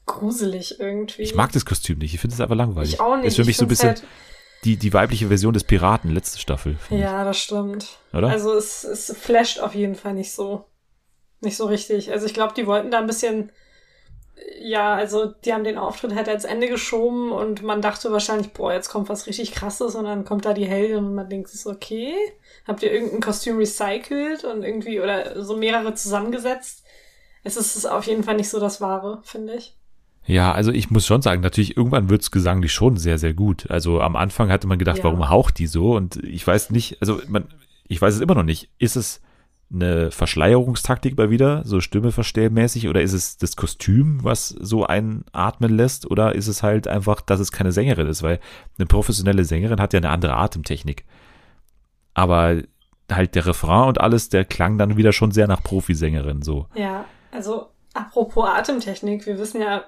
gruselig irgendwie. Ich mag das Kostüm nicht. Ich finde es einfach langweilig. Ich auch nicht. Ist für mich so ein bisschen halt die, die weibliche Version des Piraten, letzte Staffel. Ja, das stimmt. Oder? Also es, es flasht auf jeden Fall nicht so. Nicht so richtig. Also ich glaube, die wollten da ein bisschen ja, also die haben den Auftritt halt als Ende geschoben und man dachte wahrscheinlich, boah, jetzt kommt was richtig krasses und dann kommt da die Heldin und man denkt so, okay, habt ihr irgendein Kostüm recycelt und irgendwie oder so mehrere zusammengesetzt? Es ist auf jeden Fall nicht so das Wahre, finde ich. Ja, also ich muss schon sagen, natürlich irgendwann wird's gesanglich schon sehr, sehr gut. Also am Anfang hatte man gedacht, ja. warum haucht die so? Und ich weiß nicht, also man, ich weiß es immer noch nicht. Ist es eine Verschleierungstaktik bei wieder, so Stimme verstellmäßig, oder ist es das Kostüm, was so einen atmen lässt, oder ist es halt einfach, dass es keine Sängerin ist, weil eine professionelle Sängerin hat ja eine andere Atemtechnik. Aber halt der Refrain und alles, der klang dann wieder schon sehr nach Profisängerin, so. Ja, also apropos Atemtechnik, wir wissen ja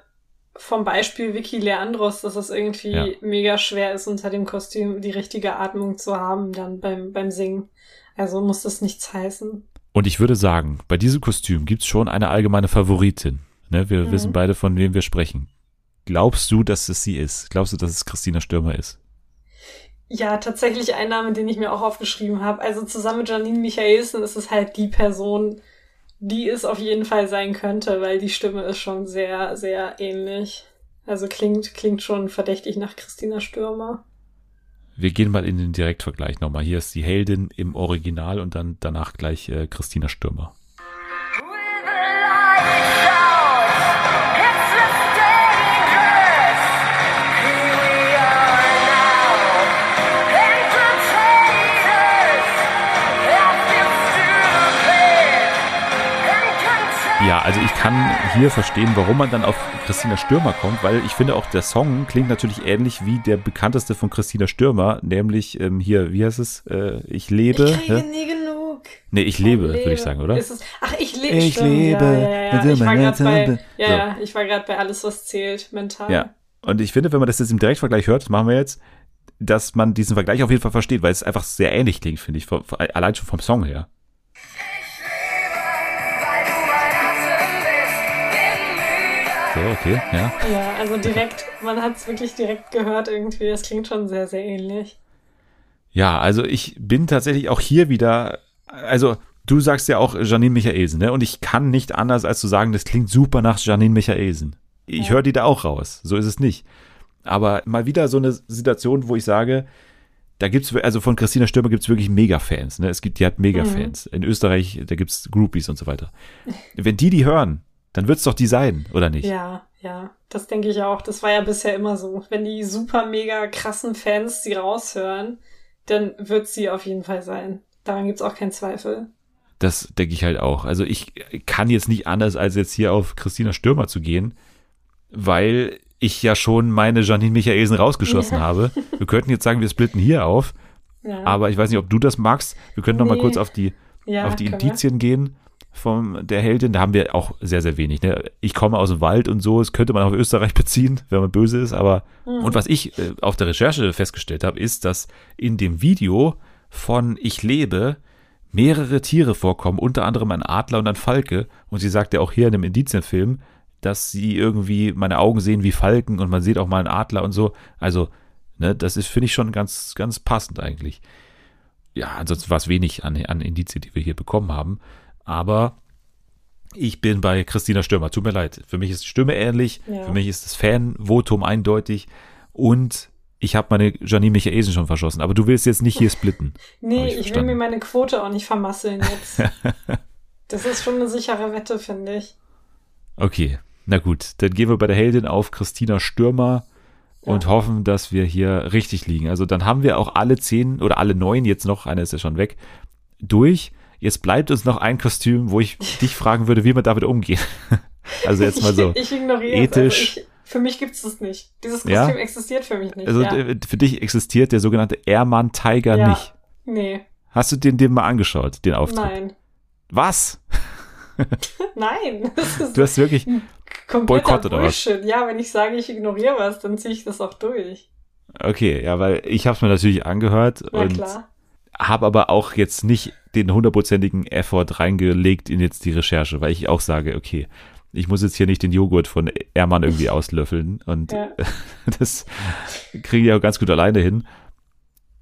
vom Beispiel Vicky Leandros, dass es irgendwie ja. mega schwer ist, unter dem Kostüm die richtige Atmung zu haben, dann beim, beim Singen. Also muss das nichts heißen. Und ich würde sagen, bei diesem Kostüm gibt's schon eine allgemeine Favoritin. Ne, wir mhm. wissen beide, von wem wir sprechen. Glaubst du, dass es sie ist? Glaubst du, dass es Christina Stürmer ist? Ja, tatsächlich ein Name, den ich mir auch aufgeschrieben habe. Also zusammen mit Janine Michaelsen ist es halt die Person, die es auf jeden Fall sein könnte, weil die Stimme ist schon sehr, sehr ähnlich. Also klingt, klingt schon verdächtig nach Christina Stürmer. Wir gehen mal in den Direktvergleich nochmal. Hier ist die Heldin im Original und dann danach gleich äh, Christina Stürmer. Ja, also ich kann hier verstehen, warum man dann auf Christina Stürmer kommt, weil ich finde auch der Song klingt natürlich ähnlich wie der bekannteste von Christina Stürmer, nämlich ähm, hier, wie heißt es? Äh, ich lebe. Ich kriege nie genug. Nee, ich lebe, lebe. würde ich sagen, oder? Es, ach, ich lebe. Ich stimmt. lebe. Ja, ja, ja. Ich war gerade bei, ja, so. ja, ich war gerade bei alles, was zählt, mental. Ja. Und ich finde, wenn man das jetzt im Direktvergleich hört, das machen wir jetzt, dass man diesen Vergleich auf jeden Fall versteht, weil es einfach sehr ähnlich klingt, finde ich, allein schon vom Song her. So, okay, ja. Ja, also direkt, man hat es wirklich direkt gehört irgendwie. Es klingt schon sehr, sehr ähnlich. Ja, also ich bin tatsächlich auch hier wieder, also du sagst ja auch Janine Michaelsen, ne? Und ich kann nicht anders als zu sagen, das klingt super nach Janine Michaelsen. Ich ja. höre die da auch raus. So ist es nicht. Aber mal wieder so eine Situation, wo ich sage, da gibt's, also von Christina Stürmer gibt's wirklich Mega-Fans, ne? Es gibt, die hat Mega-Fans. Mhm. In Österreich, da gibt's Groupies und so weiter. Wenn die die hören, dann wird's doch die sein, oder nicht? Ja, ja, das denke ich auch. Das war ja bisher immer so. Wenn die super mega krassen Fans sie raushören, dann wird sie auf jeden Fall sein. Daran gibt es auch keinen Zweifel. Das denke ich halt auch. Also ich kann jetzt nicht anders, als jetzt hier auf Christina Stürmer zu gehen, weil ich ja schon meine Janine Michaelsen rausgeschossen ja. habe. Wir könnten jetzt sagen, wir splitten hier auf. Ja. Aber ich weiß nicht, ob du das magst. Wir können nee. noch mal kurz auf die, ja, auf die Indizien wir. gehen von der Heldin. Da haben wir auch sehr, sehr wenig. Ne? Ich komme aus dem Wald und so. Das könnte man auf Österreich beziehen, wenn man böse ist. Aber mhm. und was ich äh, auf der Recherche festgestellt habe, ist, dass in dem Video von Ich lebe mehrere Tiere vorkommen, unter anderem ein Adler und ein Falke. Und sie sagt ja auch hier in dem Indizienfilm, dass sie irgendwie meine Augen sehen wie Falken und man sieht auch mal einen Adler und so. Also, ne, das ist, finde ich, schon ganz, ganz passend eigentlich. Ja, ansonsten war es wenig an, an Indizien, die wir hier bekommen haben. Aber ich bin bei Christina Stürmer. Tut mir leid. Für mich ist die Stimme ähnlich. Ja. Für mich ist das Fan-Votum eindeutig. Und ich habe meine Janine Michaelsen schon verschossen. Aber du willst jetzt nicht hier splitten. nee, ich, ich will mir meine Quote auch nicht vermasseln jetzt. das ist schon eine sichere Wette, finde ich. Okay. Na gut, dann gehen wir bei der Heldin auf Christina Stürmer und ja. hoffen, dass wir hier richtig liegen. Also dann haben wir auch alle zehn oder alle neun, jetzt noch, einer ist ja schon weg, durch. Jetzt bleibt uns noch ein Kostüm, wo ich dich fragen würde, wie man damit umgeht. Also jetzt mal so ich, ich ignoriere ethisch. Es. Also ich, für mich gibt es das nicht. Dieses Kostüm ja? existiert für mich nicht. Also ja. für dich existiert der sogenannte Airman Tiger ja. nicht. Nee. Hast du den dem mal angeschaut, den Auftritt? Nein. Was? Nein. du hast wirklich Boykott oder was? Ja, wenn ich sage, ich ignoriere was, dann ziehe ich das auch durch. Okay, ja, weil ich habe es mir natürlich angehört Na, und habe aber auch jetzt nicht den hundertprozentigen Effort reingelegt in jetzt die Recherche, weil ich auch sage, okay, ich muss jetzt hier nicht den Joghurt von Ermann irgendwie auslöffeln und ja. das kriege ich auch ganz gut alleine hin.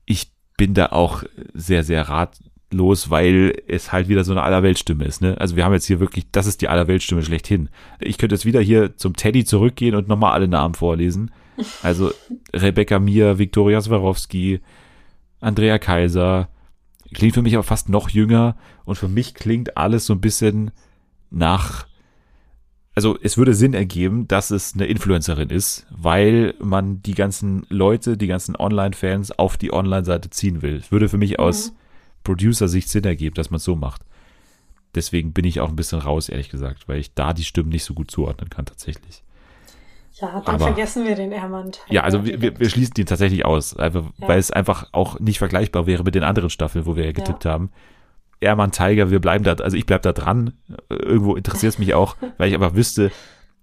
Ich bin da auch sehr, sehr rat, los, weil es halt wieder so eine Allerweltstimme ist. Ne? Also wir haben jetzt hier wirklich, das ist die Allerweltstimme schlechthin. Ich könnte jetzt wieder hier zum Teddy zurückgehen und nochmal alle Namen vorlesen. Also Rebecca Mir, Viktoria Swarovski, Andrea Kaiser, klingt für mich aber fast noch jünger und für mich klingt alles so ein bisschen nach, also es würde Sinn ergeben, dass es eine Influencerin ist, weil man die ganzen Leute, die ganzen Online-Fans auf die Online-Seite ziehen will. Es würde für mich mhm. aus Producer-Sicht Sinn ergibt, dass man es so macht. Deswegen bin ich auch ein bisschen raus, ehrlich gesagt, weil ich da die Stimmen nicht so gut zuordnen kann, tatsächlich. Ja, dann Aber, vergessen wir den Ermann. Ja, also wir, wir schließen den tatsächlich aus, einfach, ja. weil es einfach auch nicht vergleichbar wäre mit den anderen Staffeln, wo wir ja getippt ja. haben. Ermann Tiger, wir bleiben da, also ich bleib da dran. Irgendwo interessiert es mich auch, weil ich einfach wüsste,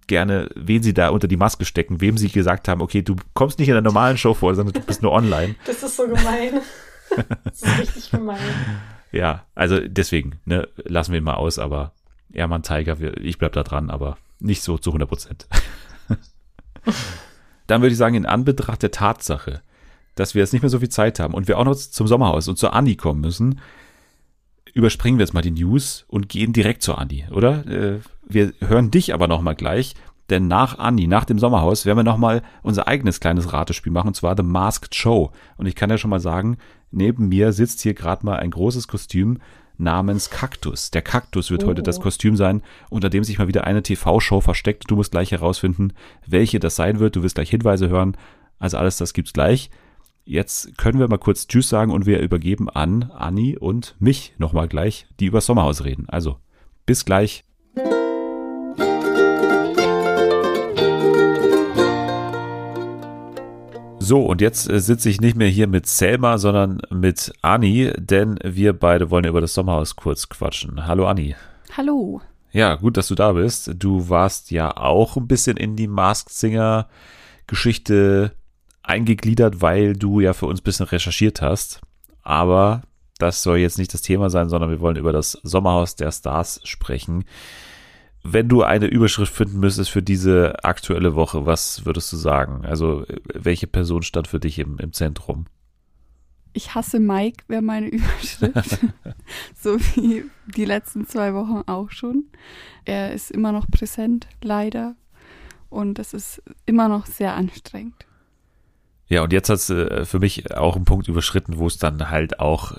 gerne, wen sie da unter die Maske stecken, wem sie gesagt haben, okay, du kommst nicht in der normalen Show vor, sondern du bist nur online. Das ist so gemein. das ist richtig gemein. Ja, also deswegen, ne, lassen wir ihn mal aus, aber Ermann Tiger, ich bleib da dran, aber nicht so zu 100 Prozent. Dann würde ich sagen, in Anbetracht der Tatsache, dass wir jetzt nicht mehr so viel Zeit haben und wir auch noch zum Sommerhaus und zur Anni kommen müssen, überspringen wir jetzt mal die News und gehen direkt zur Anni, oder? Äh, wir hören dich aber noch mal gleich, denn nach Anni, nach dem Sommerhaus, werden wir nochmal unser eigenes kleines Ratespiel machen, und zwar The Masked Show. Und ich kann ja schon mal sagen, neben mir sitzt hier gerade mal ein großes Kostüm namens Kaktus. Der Kaktus wird oh. heute das oh. Kostüm sein, unter dem sich mal wieder eine TV-Show versteckt. Du musst gleich herausfinden, welche das sein wird. Du wirst gleich Hinweise hören. Also alles das gibt's gleich. Jetzt können wir mal kurz Tschüss sagen und wir übergeben an Anni und mich nochmal gleich, die über Sommerhaus reden. Also, bis gleich. So, und jetzt äh, sitze ich nicht mehr hier mit Selma, sondern mit Anni, denn wir beide wollen über das Sommerhaus kurz quatschen. Hallo Anni. Hallo. Ja, gut, dass du da bist. Du warst ja auch ein bisschen in die Masked Singer Geschichte eingegliedert, weil du ja für uns ein bisschen recherchiert hast. Aber das soll jetzt nicht das Thema sein, sondern wir wollen über das Sommerhaus der Stars sprechen. Wenn du eine Überschrift finden müsstest für diese aktuelle Woche, was würdest du sagen? Also, welche Person stand für dich im, im Zentrum? Ich hasse Mike, wäre meine Überschrift. so wie die letzten zwei Wochen auch schon. Er ist immer noch präsent, leider. Und es ist immer noch sehr anstrengend. Ja, und jetzt hat es äh, für mich auch einen Punkt überschritten, wo es dann halt auch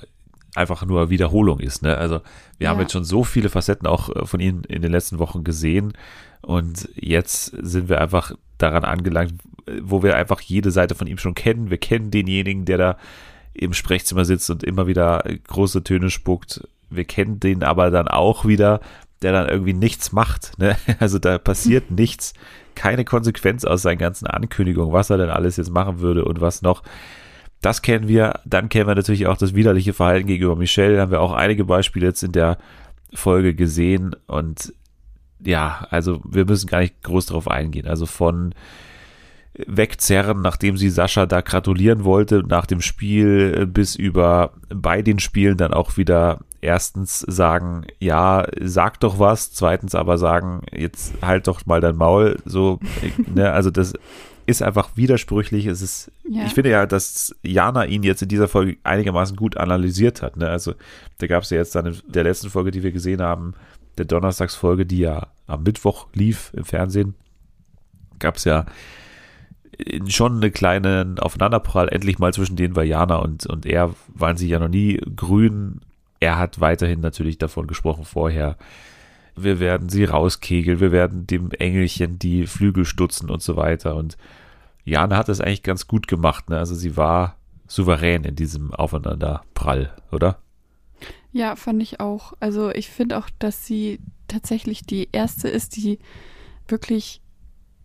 einfach nur Wiederholung ist. Ne? Also wir ja. haben jetzt schon so viele Facetten auch äh, von ihm in den letzten Wochen gesehen und jetzt sind wir einfach daran angelangt, wo wir einfach jede Seite von ihm schon kennen. Wir kennen denjenigen, der da im Sprechzimmer sitzt und immer wieder große Töne spuckt. Wir kennen den aber dann auch wieder, der dann irgendwie nichts macht. Ne? Also da passiert nichts, keine Konsequenz aus seinen ganzen Ankündigungen, was er denn alles jetzt machen würde und was noch. Das kennen wir. Dann kennen wir natürlich auch das widerliche Verhalten gegenüber Michelle. Da haben wir auch einige Beispiele jetzt in der Folge gesehen. Und ja, also wir müssen gar nicht groß darauf eingehen. Also von wegzerren, nachdem sie Sascha da gratulieren wollte nach dem Spiel, bis über bei den Spielen dann auch wieder erstens sagen, ja, sag doch was, zweitens aber sagen, jetzt halt doch mal dein Maul, so, ne, also das ist einfach widersprüchlich. Es ist, ja. ich finde ja, dass Jana ihn jetzt in dieser Folge einigermaßen gut analysiert hat. Ne? Also da gab es ja jetzt dann in der letzten Folge, die wir gesehen haben, der Donnerstagsfolge, die ja am Mittwoch lief im Fernsehen, gab es ja schon eine kleine Aufeinanderprall endlich mal zwischen denen, weil Jana und, und er waren sich ja noch nie grün. Er hat weiterhin natürlich davon gesprochen vorher, wir werden sie rauskegeln, wir werden dem Engelchen die Flügel stutzen und so weiter. Und Jana hat das eigentlich ganz gut gemacht. Ne? Also sie war souverän in diesem Aufeinanderprall, oder? Ja, fand ich auch. Also ich finde auch, dass sie tatsächlich die erste ist, die wirklich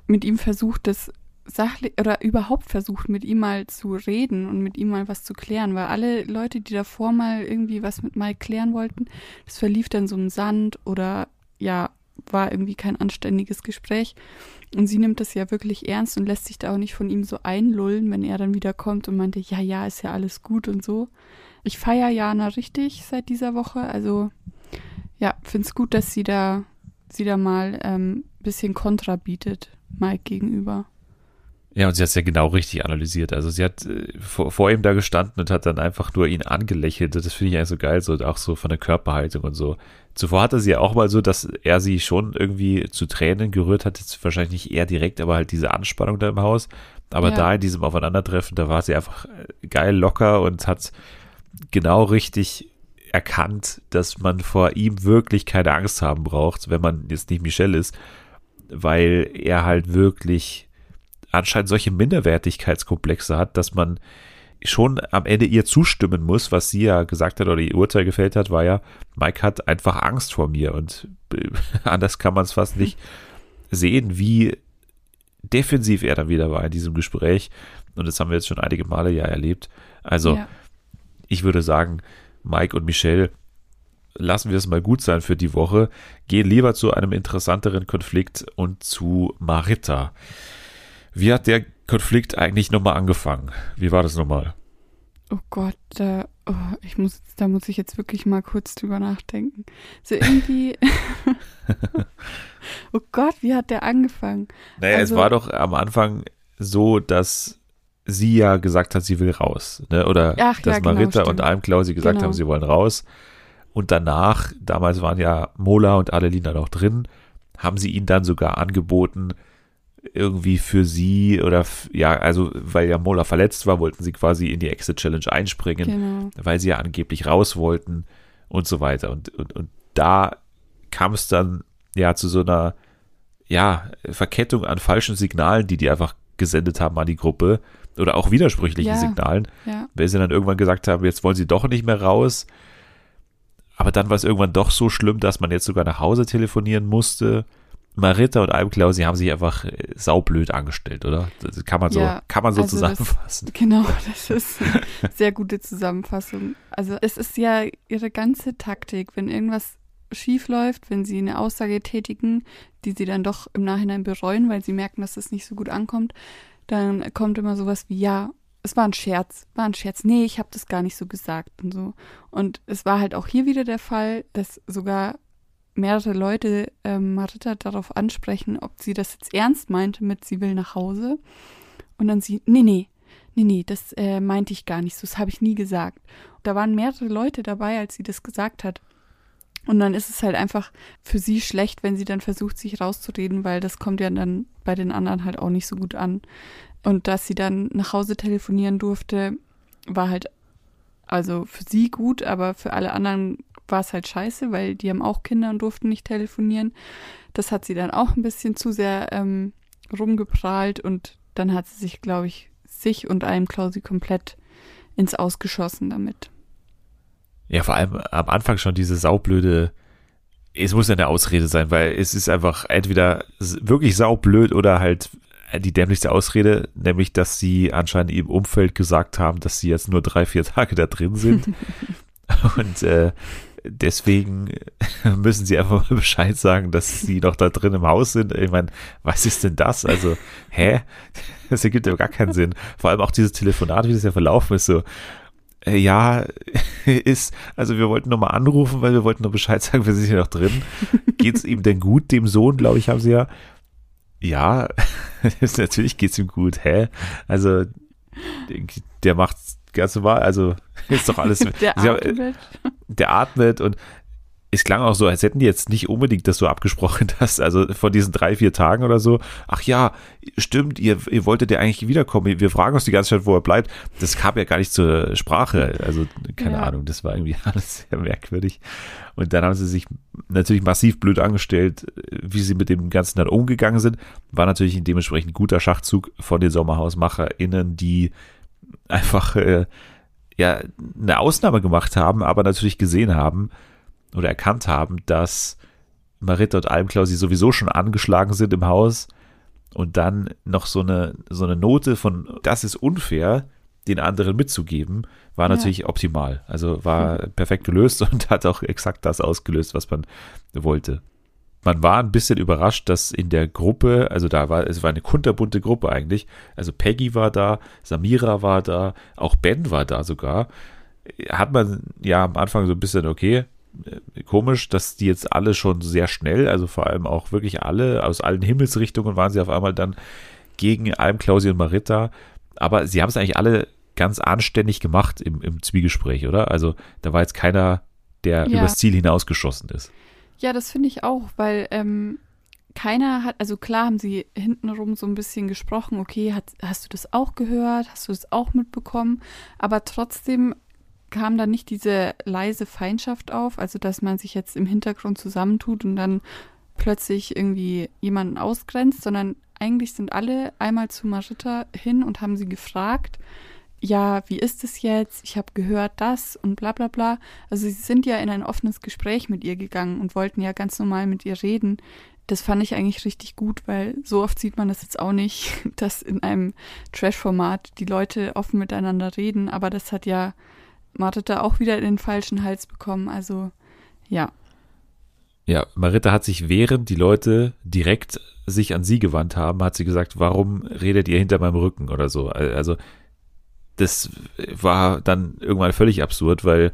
mit ihm versucht, das sachlich oder überhaupt versucht, mit ihm mal zu reden und mit ihm mal was zu klären, weil alle Leute, die davor mal irgendwie was mit Mike klären wollten, das verlief dann so im Sand oder ja, war irgendwie kein anständiges Gespräch. Und sie nimmt das ja wirklich ernst und lässt sich da auch nicht von ihm so einlullen, wenn er dann wieder kommt und meinte, ja, ja, ist ja alles gut und so. Ich feiere Jana richtig seit dieser Woche. Also ja, finde es gut, dass sie da, sie da mal ein ähm, bisschen Kontra bietet, Mike gegenüber. Ja, und sie hat es ja genau richtig analysiert. Also sie hat äh, vor, vor, ihm da gestanden und hat dann einfach nur ihn angelächelt. Das finde ich eigentlich so geil, so auch so von der Körperhaltung und so. Zuvor hatte sie ja auch mal so, dass er sie schon irgendwie zu Tränen gerührt hat. Jetzt wahrscheinlich nicht eher direkt, aber halt diese Anspannung da im Haus. Aber ja. da in diesem Aufeinandertreffen, da war sie einfach äh, geil locker und hat genau richtig erkannt, dass man vor ihm wirklich keine Angst haben braucht, wenn man jetzt nicht Michelle ist, weil er halt wirklich anscheinend solche Minderwertigkeitskomplexe hat, dass man schon am Ende ihr zustimmen muss, was sie ja gesagt hat oder ihr Urteil gefällt hat, war ja, Mike hat einfach Angst vor mir und äh, anders kann man es fast nicht sehen, wie defensiv er dann wieder war in diesem Gespräch und das haben wir jetzt schon einige Male ja erlebt. Also ja. ich würde sagen, Mike und Michelle lassen wir es mal gut sein für die Woche, gehen lieber zu einem interessanteren Konflikt und zu Marita. Wie hat der Konflikt eigentlich nochmal angefangen? Wie war das nochmal? Oh Gott, da, oh, ich muss, da muss ich jetzt wirklich mal kurz drüber nachdenken. So irgendwie. oh Gott, wie hat der angefangen? Naja, also, es war doch am Anfang so, dass sie ja gesagt hat, sie will raus. Ne? Oder Ach, dass ja, genau, Marita stimmt. und Almklausi gesagt genau. haben, sie wollen raus. Und danach, damals waren ja Mola und Adelina noch drin, haben sie ihn dann sogar angeboten, irgendwie für sie oder ja, also weil ja Mola verletzt war, wollten sie quasi in die Exit Challenge einspringen, genau. weil sie ja angeblich raus wollten und so weiter. Und, und, und da kam es dann ja zu so einer ja, Verkettung an falschen Signalen, die die einfach gesendet haben an die Gruppe oder auch widersprüchlichen ja, Signalen, ja. weil sie dann irgendwann gesagt haben, jetzt wollen sie doch nicht mehr raus. Aber dann war es irgendwann doch so schlimm, dass man jetzt sogar nach Hause telefonieren musste. Marita und Almklau, sie haben sich einfach äh, saublöd angestellt, oder? Das kann man so, ja, kann man so also zusammenfassen. Das, genau, das ist eine sehr gute Zusammenfassung. Also es ist ja ihre ganze Taktik, wenn irgendwas schief läuft, wenn sie eine Aussage tätigen, die sie dann doch im Nachhinein bereuen, weil sie merken, dass es nicht so gut ankommt, dann kommt immer sowas wie, ja, es war ein Scherz, war ein Scherz. Nee, ich habe das gar nicht so gesagt und so. Und es war halt auch hier wieder der Fall, dass sogar mehrere Leute ähm, Marita darauf ansprechen, ob sie das jetzt ernst meinte mit sie will nach Hause. Und dann sie, nee, nee, nee, nee, das äh, meinte ich gar nicht so, das habe ich nie gesagt. Da waren mehrere Leute dabei, als sie das gesagt hat. Und dann ist es halt einfach für sie schlecht, wenn sie dann versucht, sich rauszureden, weil das kommt ja dann bei den anderen halt auch nicht so gut an. Und dass sie dann nach Hause telefonieren durfte, war halt also für sie gut, aber für alle anderen war es halt scheiße, weil die haben auch Kinder und durften nicht telefonieren. Das hat sie dann auch ein bisschen zu sehr ähm, rumgeprahlt und dann hat sie sich, glaube ich, sich und einem Klausi komplett ins Ausgeschossen damit. Ja, vor allem am Anfang schon diese saublöde, es muss ja eine Ausrede sein, weil es ist einfach entweder wirklich saublöd oder halt die dämlichste Ausrede, nämlich, dass sie anscheinend im Umfeld gesagt haben, dass sie jetzt nur drei, vier Tage da drin sind. Und äh, deswegen müssen sie einfach mal Bescheid sagen, dass sie noch da drin im Haus sind. Ich meine, was ist denn das? Also, hä? Das ergibt ja gar keinen Sinn. Vor allem auch dieses Telefonat, wie das ja verlaufen ist, so, äh, ja, ist, also wir wollten nochmal anrufen, weil wir wollten noch Bescheid sagen, wir sind hier noch drin. Geht's ihm denn gut, dem Sohn, glaube ich, haben sie ja. Ja, natürlich geht's ihm gut, hä? Also, der macht ganz normal, also ist doch alles. der atmet. Der atmet und es klang auch so, als hätten die jetzt nicht unbedingt das so abgesprochen, dass, also von diesen drei, vier Tagen oder so, ach ja, stimmt, ihr, ihr wolltet ja eigentlich wiederkommen, wir fragen uns die ganze Zeit, wo er bleibt. Das kam ja gar nicht zur Sprache. Also, keine ja. Ahnung, das war irgendwie alles sehr merkwürdig. Und dann haben sie sich natürlich massiv blöd angestellt, wie sie mit dem Ganzen dann umgegangen sind. War natürlich ein dementsprechend guter Schachzug von den SommerhausmacherInnen, die einfach, äh, ja, eine Ausnahme gemacht haben, aber natürlich gesehen haben, oder erkannt haben, dass Maritta und Almklausi sowieso schon angeschlagen sind im Haus und dann noch so eine, so eine Note von, das ist unfair, den anderen mitzugeben, war ja. natürlich optimal. Also war mhm. perfekt gelöst und hat auch exakt das ausgelöst, was man wollte. Man war ein bisschen überrascht, dass in der Gruppe, also da war, es war eine kunterbunte Gruppe eigentlich. Also Peggy war da, Samira war da, auch Ben war da sogar. Hat man ja am Anfang so ein bisschen, okay, äh, komisch, dass die jetzt alle schon sehr schnell, also vor allem auch wirklich alle, aus allen Himmelsrichtungen waren sie auf einmal dann gegen Alm, Klausi und Maritta. Aber sie haben es eigentlich alle ganz anständig gemacht im, im Zwiegespräch, oder? Also da war jetzt keiner, der ja. übers Ziel hinausgeschossen ist. Ja, das finde ich auch, weil ähm, keiner hat, also klar haben sie hintenrum so ein bisschen gesprochen, okay, hat, hast du das auch gehört, hast du das auch mitbekommen, aber trotzdem kam da nicht diese leise Feindschaft auf, also dass man sich jetzt im Hintergrund zusammentut und dann plötzlich irgendwie jemanden ausgrenzt, sondern eigentlich sind alle einmal zu Marita hin und haben sie gefragt, ja, wie ist es jetzt? Ich habe gehört das und bla bla bla. Also sie sind ja in ein offenes Gespräch mit ihr gegangen und wollten ja ganz normal mit ihr reden. Das fand ich eigentlich richtig gut, weil so oft sieht man das jetzt auch nicht, dass in einem Trash-Format die Leute offen miteinander reden. Aber das hat ja Marita auch wieder in den falschen Hals bekommen. Also ja. Ja, Marita hat sich, während die Leute direkt sich an sie gewandt haben, hat sie gesagt, warum redet ihr hinter meinem Rücken oder so. Also das war dann irgendwann völlig absurd, weil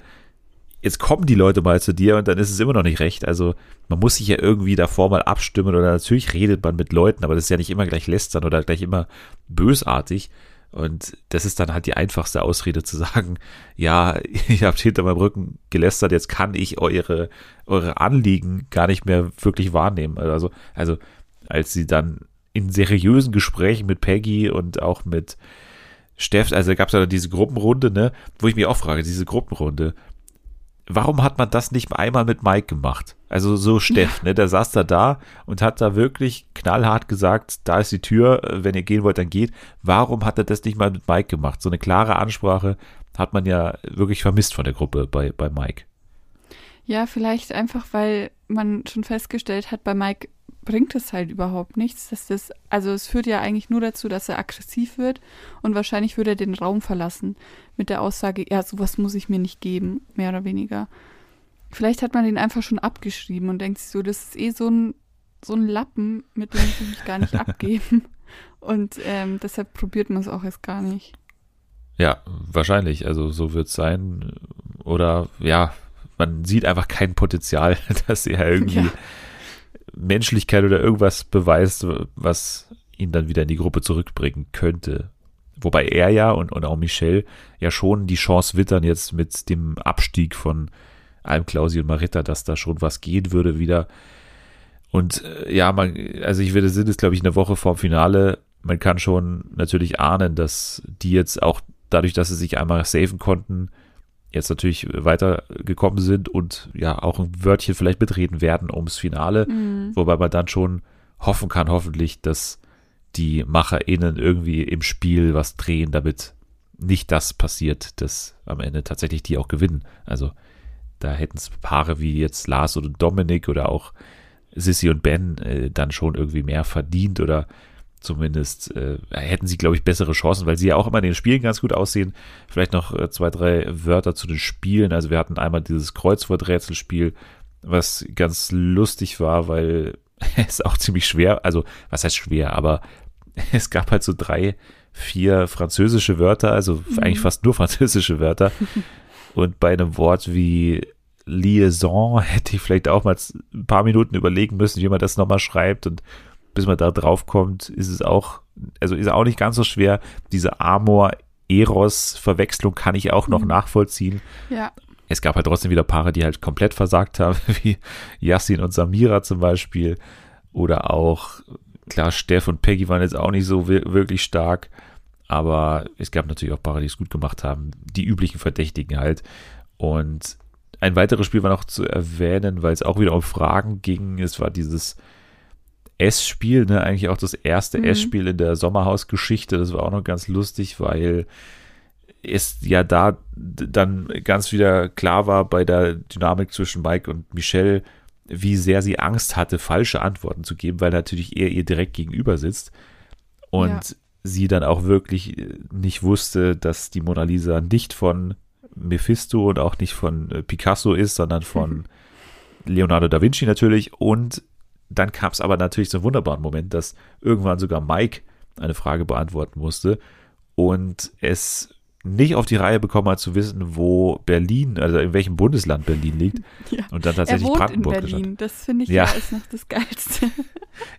jetzt kommen die Leute mal zu dir und dann ist es immer noch nicht recht. Also man muss sich ja irgendwie davor mal abstimmen oder natürlich redet man mit Leuten, aber das ist ja nicht immer gleich lästern oder gleich immer bösartig. Und das ist dann halt die einfachste Ausrede zu sagen, ja, ihr habt hinter meinem Rücken gelästert, jetzt kann ich eure, eure Anliegen gar nicht mehr wirklich wahrnehmen. Also, also als sie dann in seriösen Gesprächen mit Peggy und auch mit Steff, also gab es ja diese Gruppenrunde, ne, wo ich mich auch frage, diese Gruppenrunde, warum hat man das nicht einmal mit Mike gemacht? Also so Steff, ne, der saß da da und hat da wirklich knallhart gesagt, da ist die Tür, wenn ihr gehen wollt, dann geht. Warum hat er das nicht mal mit Mike gemacht? So eine klare Ansprache hat man ja wirklich vermisst von der Gruppe bei, bei Mike. Ja, vielleicht einfach, weil man schon festgestellt hat, bei Mike bringt es halt überhaupt nichts, dass das, also es führt ja eigentlich nur dazu, dass er aggressiv wird und wahrscheinlich würde er den Raum verlassen mit der Aussage, ja, sowas muss ich mir nicht geben, mehr oder weniger. Vielleicht hat man den einfach schon abgeschrieben und denkt sich so, das ist eh so ein, so ein Lappen, mit dem ich mich gar nicht abgeben. Und ähm, deshalb probiert man es auch erst gar nicht. Ja, wahrscheinlich. Also so wird es sein. Oder ja, man sieht einfach kein Potenzial, dass er irgendwie ja. Menschlichkeit oder irgendwas beweist, was ihn dann wieder in die Gruppe zurückbringen könnte. Wobei er ja und, und auch Michelle ja schon die Chance wittern jetzt mit dem Abstieg von Almklausi und Maritta, dass da schon was gehen würde wieder. Und äh, ja, man, also ich würde, sind es glaube ich eine Woche vorm Finale. Man kann schon natürlich ahnen, dass die jetzt auch dadurch, dass sie sich einmal safen konnten, jetzt natürlich weitergekommen sind und ja auch ein Wörtchen vielleicht mitreden werden ums Finale, mhm. wobei man dann schon hoffen kann, hoffentlich, dass die MacherInnen irgendwie im Spiel was drehen, damit nicht das passiert, dass am Ende tatsächlich die auch gewinnen. Also da hätten es Paare wie jetzt Lars oder Dominik oder auch Sissy und Ben äh, dann schon irgendwie mehr verdient oder zumindest äh, hätten sie, glaube ich, bessere Chancen, weil sie ja auch immer in den Spielen ganz gut aussehen. Vielleicht noch äh, zwei, drei Wörter zu den Spielen. Also wir hatten einmal dieses Kreuzworträtselspiel, was ganz lustig war, weil es auch ziemlich schwer, also was heißt schwer, aber es gab halt so drei, vier französische Wörter, also mhm. eigentlich fast nur französische Wörter. Und bei einem Wort wie Liaison hätte ich vielleicht auch mal ein paar Minuten überlegen müssen, wie man das nochmal schreibt. Und bis man da drauf kommt, ist es auch, also ist auch nicht ganz so schwer. Diese Amor-Eros-Verwechslung kann ich auch noch mhm. nachvollziehen. Ja. Es gab halt trotzdem wieder Paare, die halt komplett versagt haben, wie Yassin und Samira zum Beispiel. Oder auch, klar, Steff und Peggy waren jetzt auch nicht so wirklich stark. Aber es gab natürlich auch Paare, die es gut gemacht haben. Die üblichen Verdächtigen halt. Und ein weiteres Spiel war noch zu erwähnen, weil es auch wieder um Fragen ging. Es war dieses S-Spiel, ne? eigentlich auch das erste mhm. S-Spiel in der Sommerhausgeschichte. Das war auch noch ganz lustig, weil es ja da dann ganz wieder klar war bei der Dynamik zwischen Mike und Michelle, wie sehr sie Angst hatte, falsche Antworten zu geben, weil natürlich er ihr direkt gegenüber sitzt. Und ja. sie dann auch wirklich nicht wusste, dass die Mona Lisa nicht von Mephisto und auch nicht von Picasso ist, sondern von Leonardo da Vinci natürlich. Und dann kam es aber natürlich zum wunderbaren Moment, dass irgendwann sogar Mike eine Frage beantworten musste und es nicht auf die Reihe bekommen hat zu wissen, wo Berlin, also in welchem Bundesland Berlin liegt. Ja. Und dann tatsächlich er wohnt Brandenburg in Berlin. Das finde ich ja. ja ist noch das Geilste.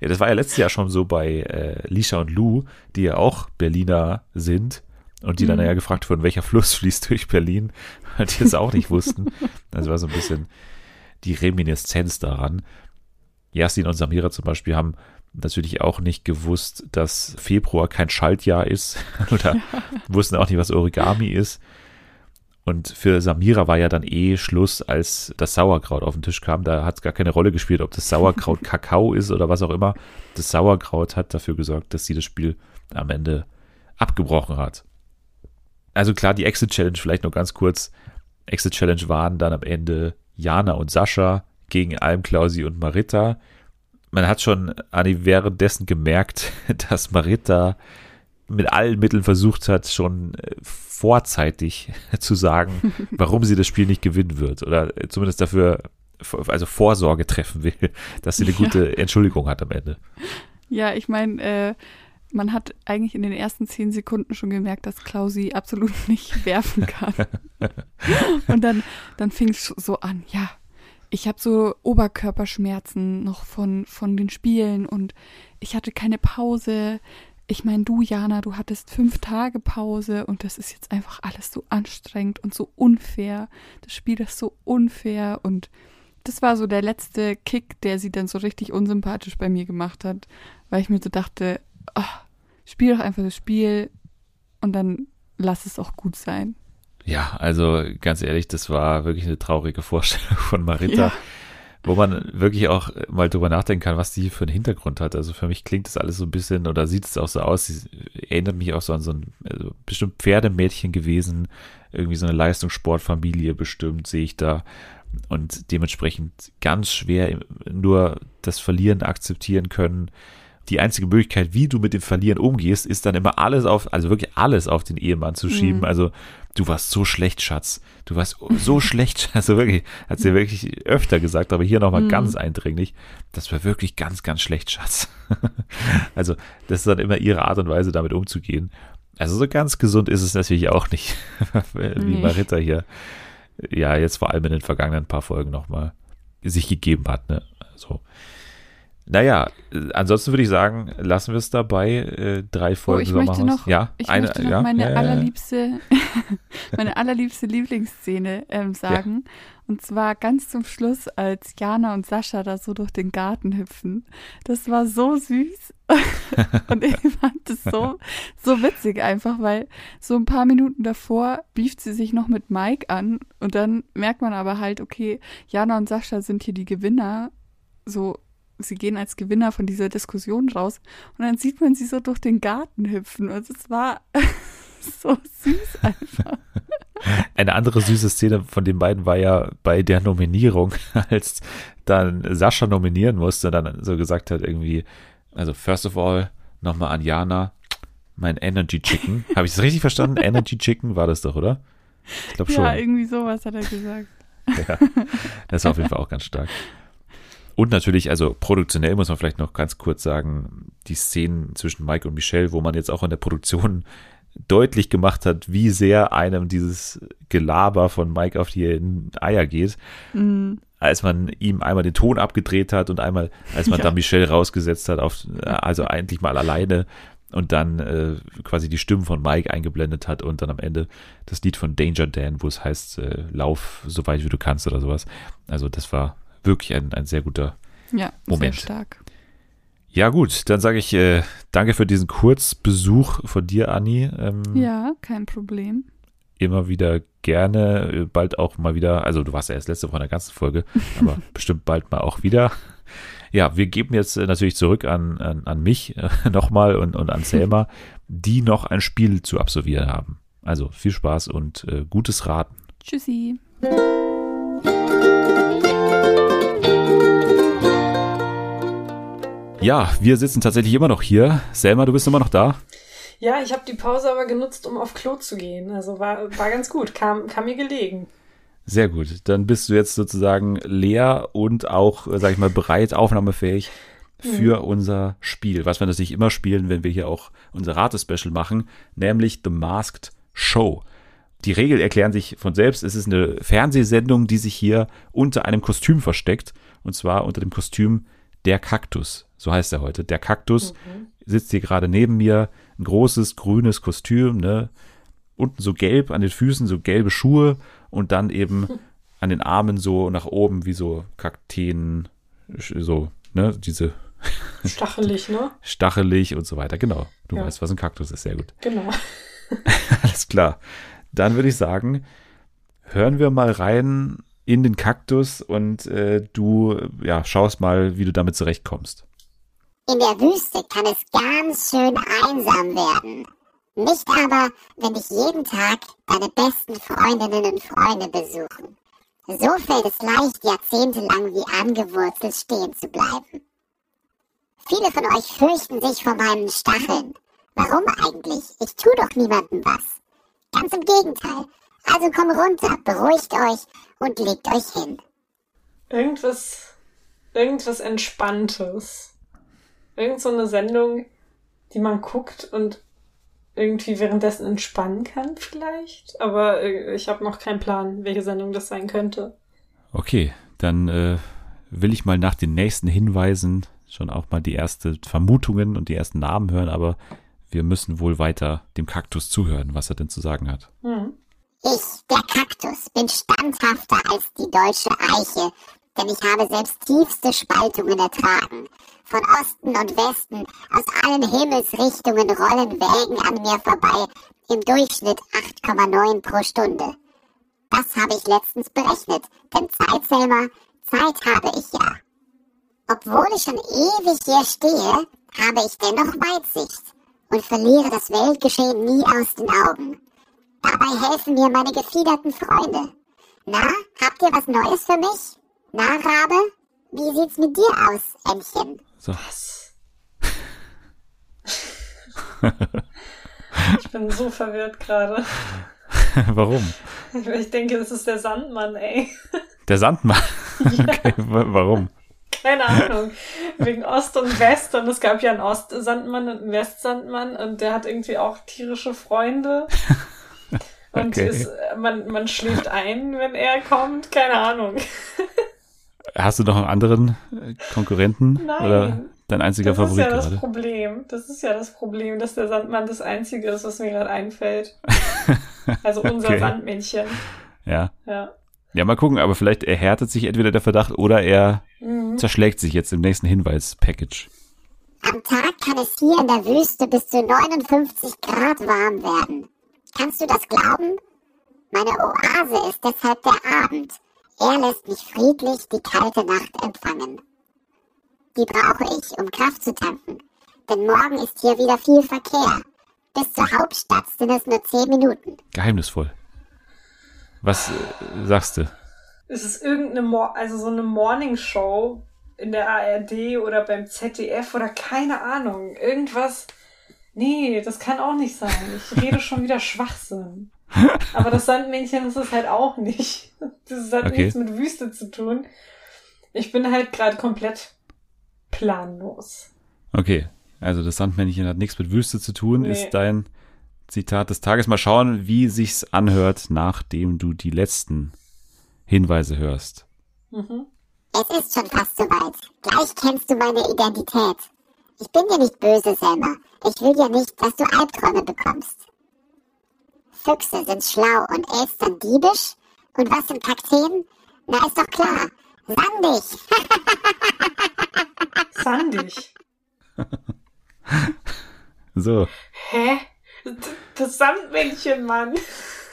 ja, das war ja letztes Jahr schon so bei äh, Lisha und Lou, die ja auch Berliner sind und die mhm. dann ja gefragt wurden, welcher Fluss fließt durch Berlin, weil die es auch nicht wussten. Das war so ein bisschen die Reminiszenz daran. Yasin und Samira zum Beispiel haben natürlich auch nicht gewusst, dass Februar kein Schaltjahr ist oder ja. wussten auch nicht, was Origami ist. Und für Samira war ja dann eh Schluss, als das Sauerkraut auf den Tisch kam. Da hat es gar keine Rolle gespielt, ob das Sauerkraut Kakao ist oder was auch immer. Das Sauerkraut hat dafür gesorgt, dass sie das Spiel am Ende abgebrochen hat. Also klar, die Exit Challenge vielleicht noch ganz kurz. Exit Challenge waren dann am Ende Jana und Sascha gegen Alm, Klausi und Marita. Man hat schon Anni währenddessen gemerkt, dass Marita mit allen Mitteln versucht hat, schon äh, vorzeitig zu sagen, warum sie das Spiel nicht gewinnen wird oder zumindest dafür also Vorsorge treffen will, dass sie eine gute ja. Entschuldigung hat am Ende. Ja, ich meine, äh, man hat eigentlich in den ersten zehn Sekunden schon gemerkt, dass Klausi absolut nicht werfen kann. Und dann, dann fing es so an, ja, ich habe so Oberkörperschmerzen noch von, von den Spielen und ich hatte keine Pause. Ich meine, du, Jana, du hattest fünf Tage Pause und das ist jetzt einfach alles so anstrengend und so unfair. Das Spiel ist so unfair und das war so der letzte Kick, der sie dann so richtig unsympathisch bei mir gemacht hat, weil ich mir so dachte, oh, spiel doch einfach das Spiel und dann lass es auch gut sein. Ja, also ganz ehrlich, das war wirklich eine traurige Vorstellung von Marita, ja. wo man wirklich auch mal drüber nachdenken kann, was die für einen Hintergrund hat. Also für mich klingt das alles so ein bisschen oder sieht es auch so aus, sie erinnert mich auch so an so ein also bestimmt Pferdemädchen gewesen, irgendwie so eine Leistungssportfamilie bestimmt, sehe ich da. Und dementsprechend ganz schwer nur das Verlieren akzeptieren können die einzige Möglichkeit, wie du mit dem Verlieren umgehst, ist dann immer alles auf, also wirklich alles auf den Ehemann zu schieben. Mhm. Also, du warst so schlecht, Schatz. Du warst so schlecht. Also wirklich, hat sie wirklich öfter gesagt, aber hier nochmal mhm. ganz eindringlich. Das war wirklich ganz, ganz schlecht, Schatz. also, das ist dann immer ihre Art und Weise, damit umzugehen. Also, so ganz gesund ist es natürlich auch nicht, wie. Marita hier, ja, jetzt vor allem in den vergangenen paar Folgen nochmal sich gegeben hat, ne? So. Naja, ansonsten würde ich sagen, lassen wir es dabei. Äh, drei Folgen oh, ich Sommerhaus. Möchte noch, ja, ich eine, möchte noch ja, meine ja, allerliebste, meine allerliebste Lieblingsszene ähm, sagen. Und zwar ganz zum Schluss, als Jana und Sascha da so durch den Garten hüpfen. Das war so süß. und ich fand das so, so witzig einfach, weil so ein paar Minuten davor bieft sie sich noch mit Mike an und dann merkt man aber halt, okay, Jana und Sascha sind hier die Gewinner. So, sie gehen als Gewinner von dieser Diskussion raus und dann sieht man sie so durch den Garten hüpfen und es war so süß einfach. Eine andere süße Szene von den beiden war ja bei der Nominierung, als dann Sascha nominieren musste, dann so gesagt hat irgendwie, also first of all, nochmal an Jana, mein Energy Chicken. Habe ich es richtig verstanden? Energy Chicken war das doch, oder? Ich glaube schon. Ja, irgendwie sowas hat er gesagt. ja, das ist auf jeden Fall auch ganz stark. Und natürlich, also produktionell muss man vielleicht noch ganz kurz sagen, die Szenen zwischen Mike und Michelle, wo man jetzt auch in der Produktion deutlich gemacht hat, wie sehr einem dieses Gelaber von Mike auf die Eier geht. Mhm. Als man ihm einmal den Ton abgedreht hat und einmal, als man ja. dann Michelle rausgesetzt hat, auf, also eigentlich mal alleine und dann äh, quasi die Stimmen von Mike eingeblendet hat und dann am Ende das Lied von Danger Dan, wo es heißt, äh, lauf so weit wie du kannst oder sowas. Also das war wirklich ein, ein sehr guter ja, Moment. Sehr stark. Ja, gut, dann sage ich äh, danke für diesen Kurzbesuch von dir, Anni. Ähm, ja, kein Problem. Immer wieder gerne, äh, bald auch mal wieder, also du warst ja erst letzte Woche in der ganzen Folge, aber bestimmt bald mal auch wieder. Ja, wir geben jetzt äh, natürlich zurück an, an, an mich äh, nochmal und, und an Selma, die noch ein Spiel zu absolvieren haben. Also viel Spaß und äh, gutes Raten. Tschüssi. Ja, wir sitzen tatsächlich immer noch hier. Selma, du bist immer noch da? Ja, ich habe die Pause aber genutzt, um auf Klo zu gehen. Also war, war ganz gut, kam, kam mir gelegen. Sehr gut. Dann bist du jetzt sozusagen leer und auch, sag ich mal, bereit, aufnahmefähig für mhm. unser Spiel, was wir natürlich immer spielen, wenn wir hier auch unser Rate-Special machen, nämlich The Masked Show. Die Regeln erklären sich von selbst. Es ist eine Fernsehsendung, die sich hier unter einem Kostüm versteckt. Und zwar unter dem Kostüm Der Kaktus so heißt er heute. Der Kaktus mhm. sitzt hier gerade neben mir, ein großes grünes Kostüm, ne? Unten so gelb an den Füßen, so gelbe Schuhe und dann eben an den Armen so nach oben wie so Kakteen, so, ne, diese Stachelig, ne? Stachelig und so weiter, genau. Du ja. weißt, was ein Kaktus ist, sehr gut. Genau. Alles klar. Dann würde ich sagen, hören wir mal rein in den Kaktus und äh, du ja, schaust mal, wie du damit zurechtkommst. In der Wüste kann es ganz schön einsam werden. Nicht aber, wenn dich jeden Tag deine besten Freundinnen und Freunde besuchen. So fällt es leicht, jahrzehntelang wie angewurzelt stehen zu bleiben. Viele von euch fürchten sich vor meinen Stacheln. Warum eigentlich? Ich tu doch niemandem was. Ganz im Gegenteil. Also komm runter, beruhigt euch und legt euch hin. Irgendwas, irgendwas Entspanntes. Irgend so eine Sendung, die man guckt und irgendwie währenddessen entspannen kann, vielleicht. Aber äh, ich habe noch keinen Plan, welche Sendung das sein könnte. Okay, dann äh, will ich mal nach den nächsten Hinweisen schon auch mal die ersten Vermutungen und die ersten Namen hören, aber wir müssen wohl weiter dem Kaktus zuhören, was er denn zu sagen hat. Hm. Ich, der Kaktus, bin standhafter als die deutsche Eiche, denn ich habe selbst tiefste Spaltungen ertragen. Von Osten und Westen, aus allen Himmelsrichtungen rollen Wägen an mir vorbei, im Durchschnitt 8,9 pro Stunde. Das habe ich letztens berechnet, denn Zeit, Selma, Zeit habe ich ja. Obwohl ich schon ewig hier stehe, habe ich dennoch Weitsicht und verliere das Weltgeschehen nie aus den Augen. Dabei helfen mir meine gefiederten Freunde. Na, habt ihr was Neues für mich? Na, Rabe? Wie sieht's mit dir aus, Ännchen? So. Was? ich bin so verwirrt gerade. Warum? Ich denke, das ist der Sandmann, ey. Der Sandmann? Ja. Okay, warum? Keine Ahnung. Wegen Ost und West. Und es gab ja einen Ostsandmann und einen Westsandmann. Und der hat irgendwie auch tierische Freunde. Und okay. ist, man, man schläft ein, wenn er kommt. Keine Ahnung. Hast du noch einen anderen äh, Konkurrenten? Nein. Oder dein einziger das Favorit gerade? Das ist ja das Problem. Das ist ja das Problem, dass der Sandmann das Einzige ist, was mir gerade einfällt. Also unser okay. Sandmännchen. Ja. Ja. Ja, mal gucken, aber vielleicht erhärtet sich entweder der Verdacht oder er mhm. zerschlägt sich jetzt im nächsten Hinweis-Package. Am Tag kann es hier in der Wüste bis zu 59 Grad warm werden. Kannst du das glauben? Meine Oase ist deshalb der Abend. Er lässt mich friedlich die kalte Nacht empfangen. Die brauche ich, um Kraft zu tanken, denn morgen ist hier wieder viel Verkehr. Bis zur Hauptstadt sind es nur zehn Minuten. Geheimnisvoll. Was äh, sagst du? Es ist irgendeine, Mo also so eine Morningshow in der ARD oder beim ZDF oder keine Ahnung. Irgendwas. Nee, das kann auch nicht sein. Ich rede schon wieder Schwachsinn. Aber das Sandmännchen ist es halt auch nicht. Das hat okay. nichts mit Wüste zu tun. Ich bin halt gerade komplett planlos. Okay, also das Sandmännchen hat nichts mit Wüste zu tun, nee. ist dein Zitat des Tages. Mal schauen, wie sich's anhört, nachdem du die letzten Hinweise hörst. Mhm. Es ist schon fast soweit. Gleich kennst du meine Identität. Ich bin dir nicht böse, Selma. Ich will ja nicht, dass du Albträume bekommst. Füchse sind schlau und Elstern diebisch. Und was sind Kakteen? Na, ist doch klar. Sandig. Sandig. so. Hä? Das Sandmännchen, Mann.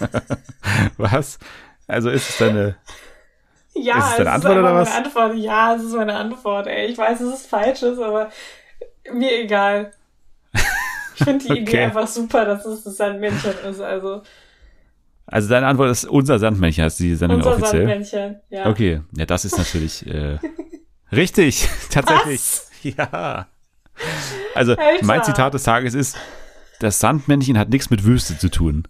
was? Also ist es deine. Ja, ist es deine Antwort ist oder was? Meine Antwort. Ja, es ist meine Antwort, ey. Ich weiß, dass es falsch ist, aber mir egal. Ich finde die okay. Idee einfach super, dass es das Sandmännchen ist. Also. Also deine Antwort ist unser Sandmännchen, heißt die Sendung unser offiziell? Sandmännchen, ja. Okay, ja, das ist natürlich äh, richtig, tatsächlich. Was? Ja. Also Alter. mein Zitat des Tages ist, das Sandmännchen hat nichts mit Wüste zu tun.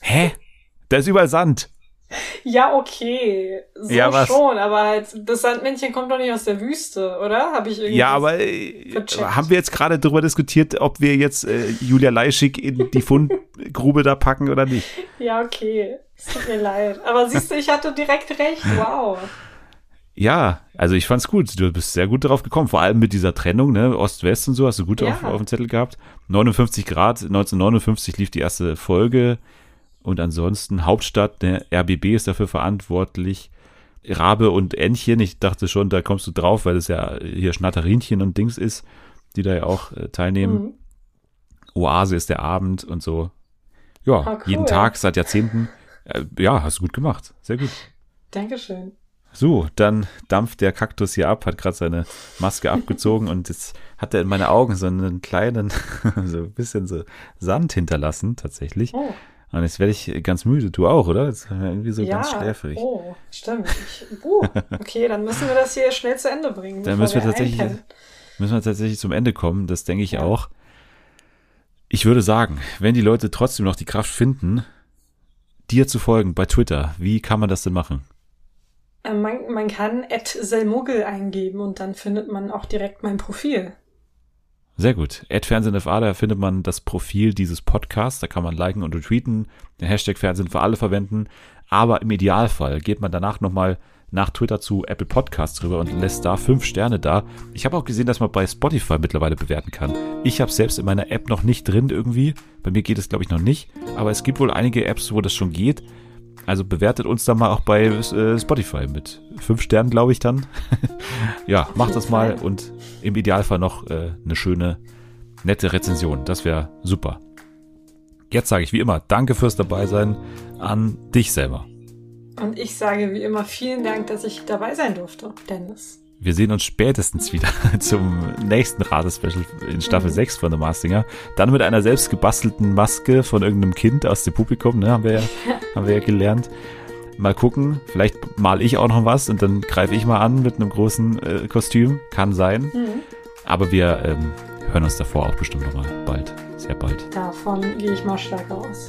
Hä? Da ist überall Sand. Ja, okay. So ja, schon, aber halt, das Sandmännchen kommt doch nicht aus der Wüste, oder? Habe ich irgendwie. Ja, aber äh, haben wir jetzt gerade darüber diskutiert, ob wir jetzt äh, Julia Leischig in die Fundgrube da packen oder nicht? Ja, okay. Es tut mir leid. Aber siehst du, ich hatte direkt recht. Wow. Ja, also ich fand's gut. Du bist sehr gut darauf gekommen. Vor allem mit dieser Trennung, ne? Ost-West und so, hast du gut ja. auf, auf dem Zettel gehabt. 59 Grad, 1959 lief die erste Folge. Und ansonsten Hauptstadt, ne, RBB ist dafür verantwortlich. Rabe und Entchen, ich dachte schon, da kommst du drauf, weil es ja hier Schnatterinchen und Dings ist, die da ja auch äh, teilnehmen. Mhm. Oase ist der Abend und so. Ja, oh, cool. jeden Tag seit Jahrzehnten. Äh, ja, hast du gut gemacht. Sehr gut. Dankeschön. So, dann dampft der Kaktus hier ab, hat gerade seine Maske abgezogen und jetzt hat er in meine Augen so einen kleinen, so ein bisschen so Sand hinterlassen, tatsächlich. Oh. Und jetzt werde ich ganz müde. Du auch, oder? Jetzt irgendwie so ja, ganz schläfrig. Oh, stimmt. Ich, uh, okay, dann müssen wir das hier schnell zu Ende bringen. Dann müssen wir, tatsächlich, müssen wir tatsächlich zum Ende kommen. Das denke ich ja. auch. Ich würde sagen, wenn die Leute trotzdem noch die Kraft finden, dir zu folgen bei Twitter, wie kann man das denn machen? Äh, man, man kann Selmugel eingeben und dann findet man auch direkt mein Profil. Sehr gut. Fernsehen FA, da findet man das Profil dieses Podcasts. Da kann man liken und retweeten, den Hashtag Fernsehen für alle verwenden. Aber im Idealfall geht man danach nochmal nach Twitter zu Apple Podcasts rüber und lässt da fünf Sterne da. Ich habe auch gesehen, dass man bei Spotify mittlerweile bewerten kann. Ich habe selbst in meiner App noch nicht drin irgendwie. Bei mir geht es, glaube ich, noch nicht. Aber es gibt wohl einige Apps, wo das schon geht. Also bewertet uns dann mal auch bei äh, Spotify mit fünf Sternen, glaube ich dann. ja, macht das mal und im Idealfall noch äh, eine schöne, nette Rezension. Das wäre super. Jetzt sage ich wie immer Danke fürs Dabeisein an dich selber. Und ich sage wie immer vielen Dank, dass ich dabei sein durfte, Dennis. Wir sehen uns spätestens wieder zum nächsten Radespecial in Staffel mhm. 6 von The Mastinger. Dann mit einer selbst gebastelten Maske von irgendeinem Kind aus dem Publikum, ne, haben wir ja, haben wir ja gelernt. Mal gucken, vielleicht mal ich auch noch was und dann greife ich mal an mit einem großen äh, Kostüm. Kann sein. Mhm. Aber wir ähm, hören uns davor auch bestimmt nochmal bald. Sehr bald. Davon gehe ich mal stark aus.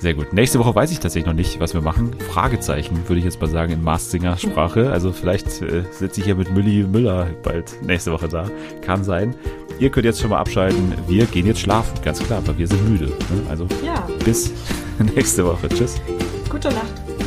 Sehr gut. Nächste Woche weiß ich tatsächlich noch nicht, was wir machen. Fragezeichen, würde ich jetzt mal sagen, in Marstinger Sprache. Also vielleicht äh, sitze ich ja mit Mülli Müller bald nächste Woche da. Kann sein. Ihr könnt jetzt schon mal abschalten. Wir gehen jetzt schlafen, ganz klar, weil wir sind müde. Ne? Also ja. bis nächste Woche. Tschüss. Gute Nacht.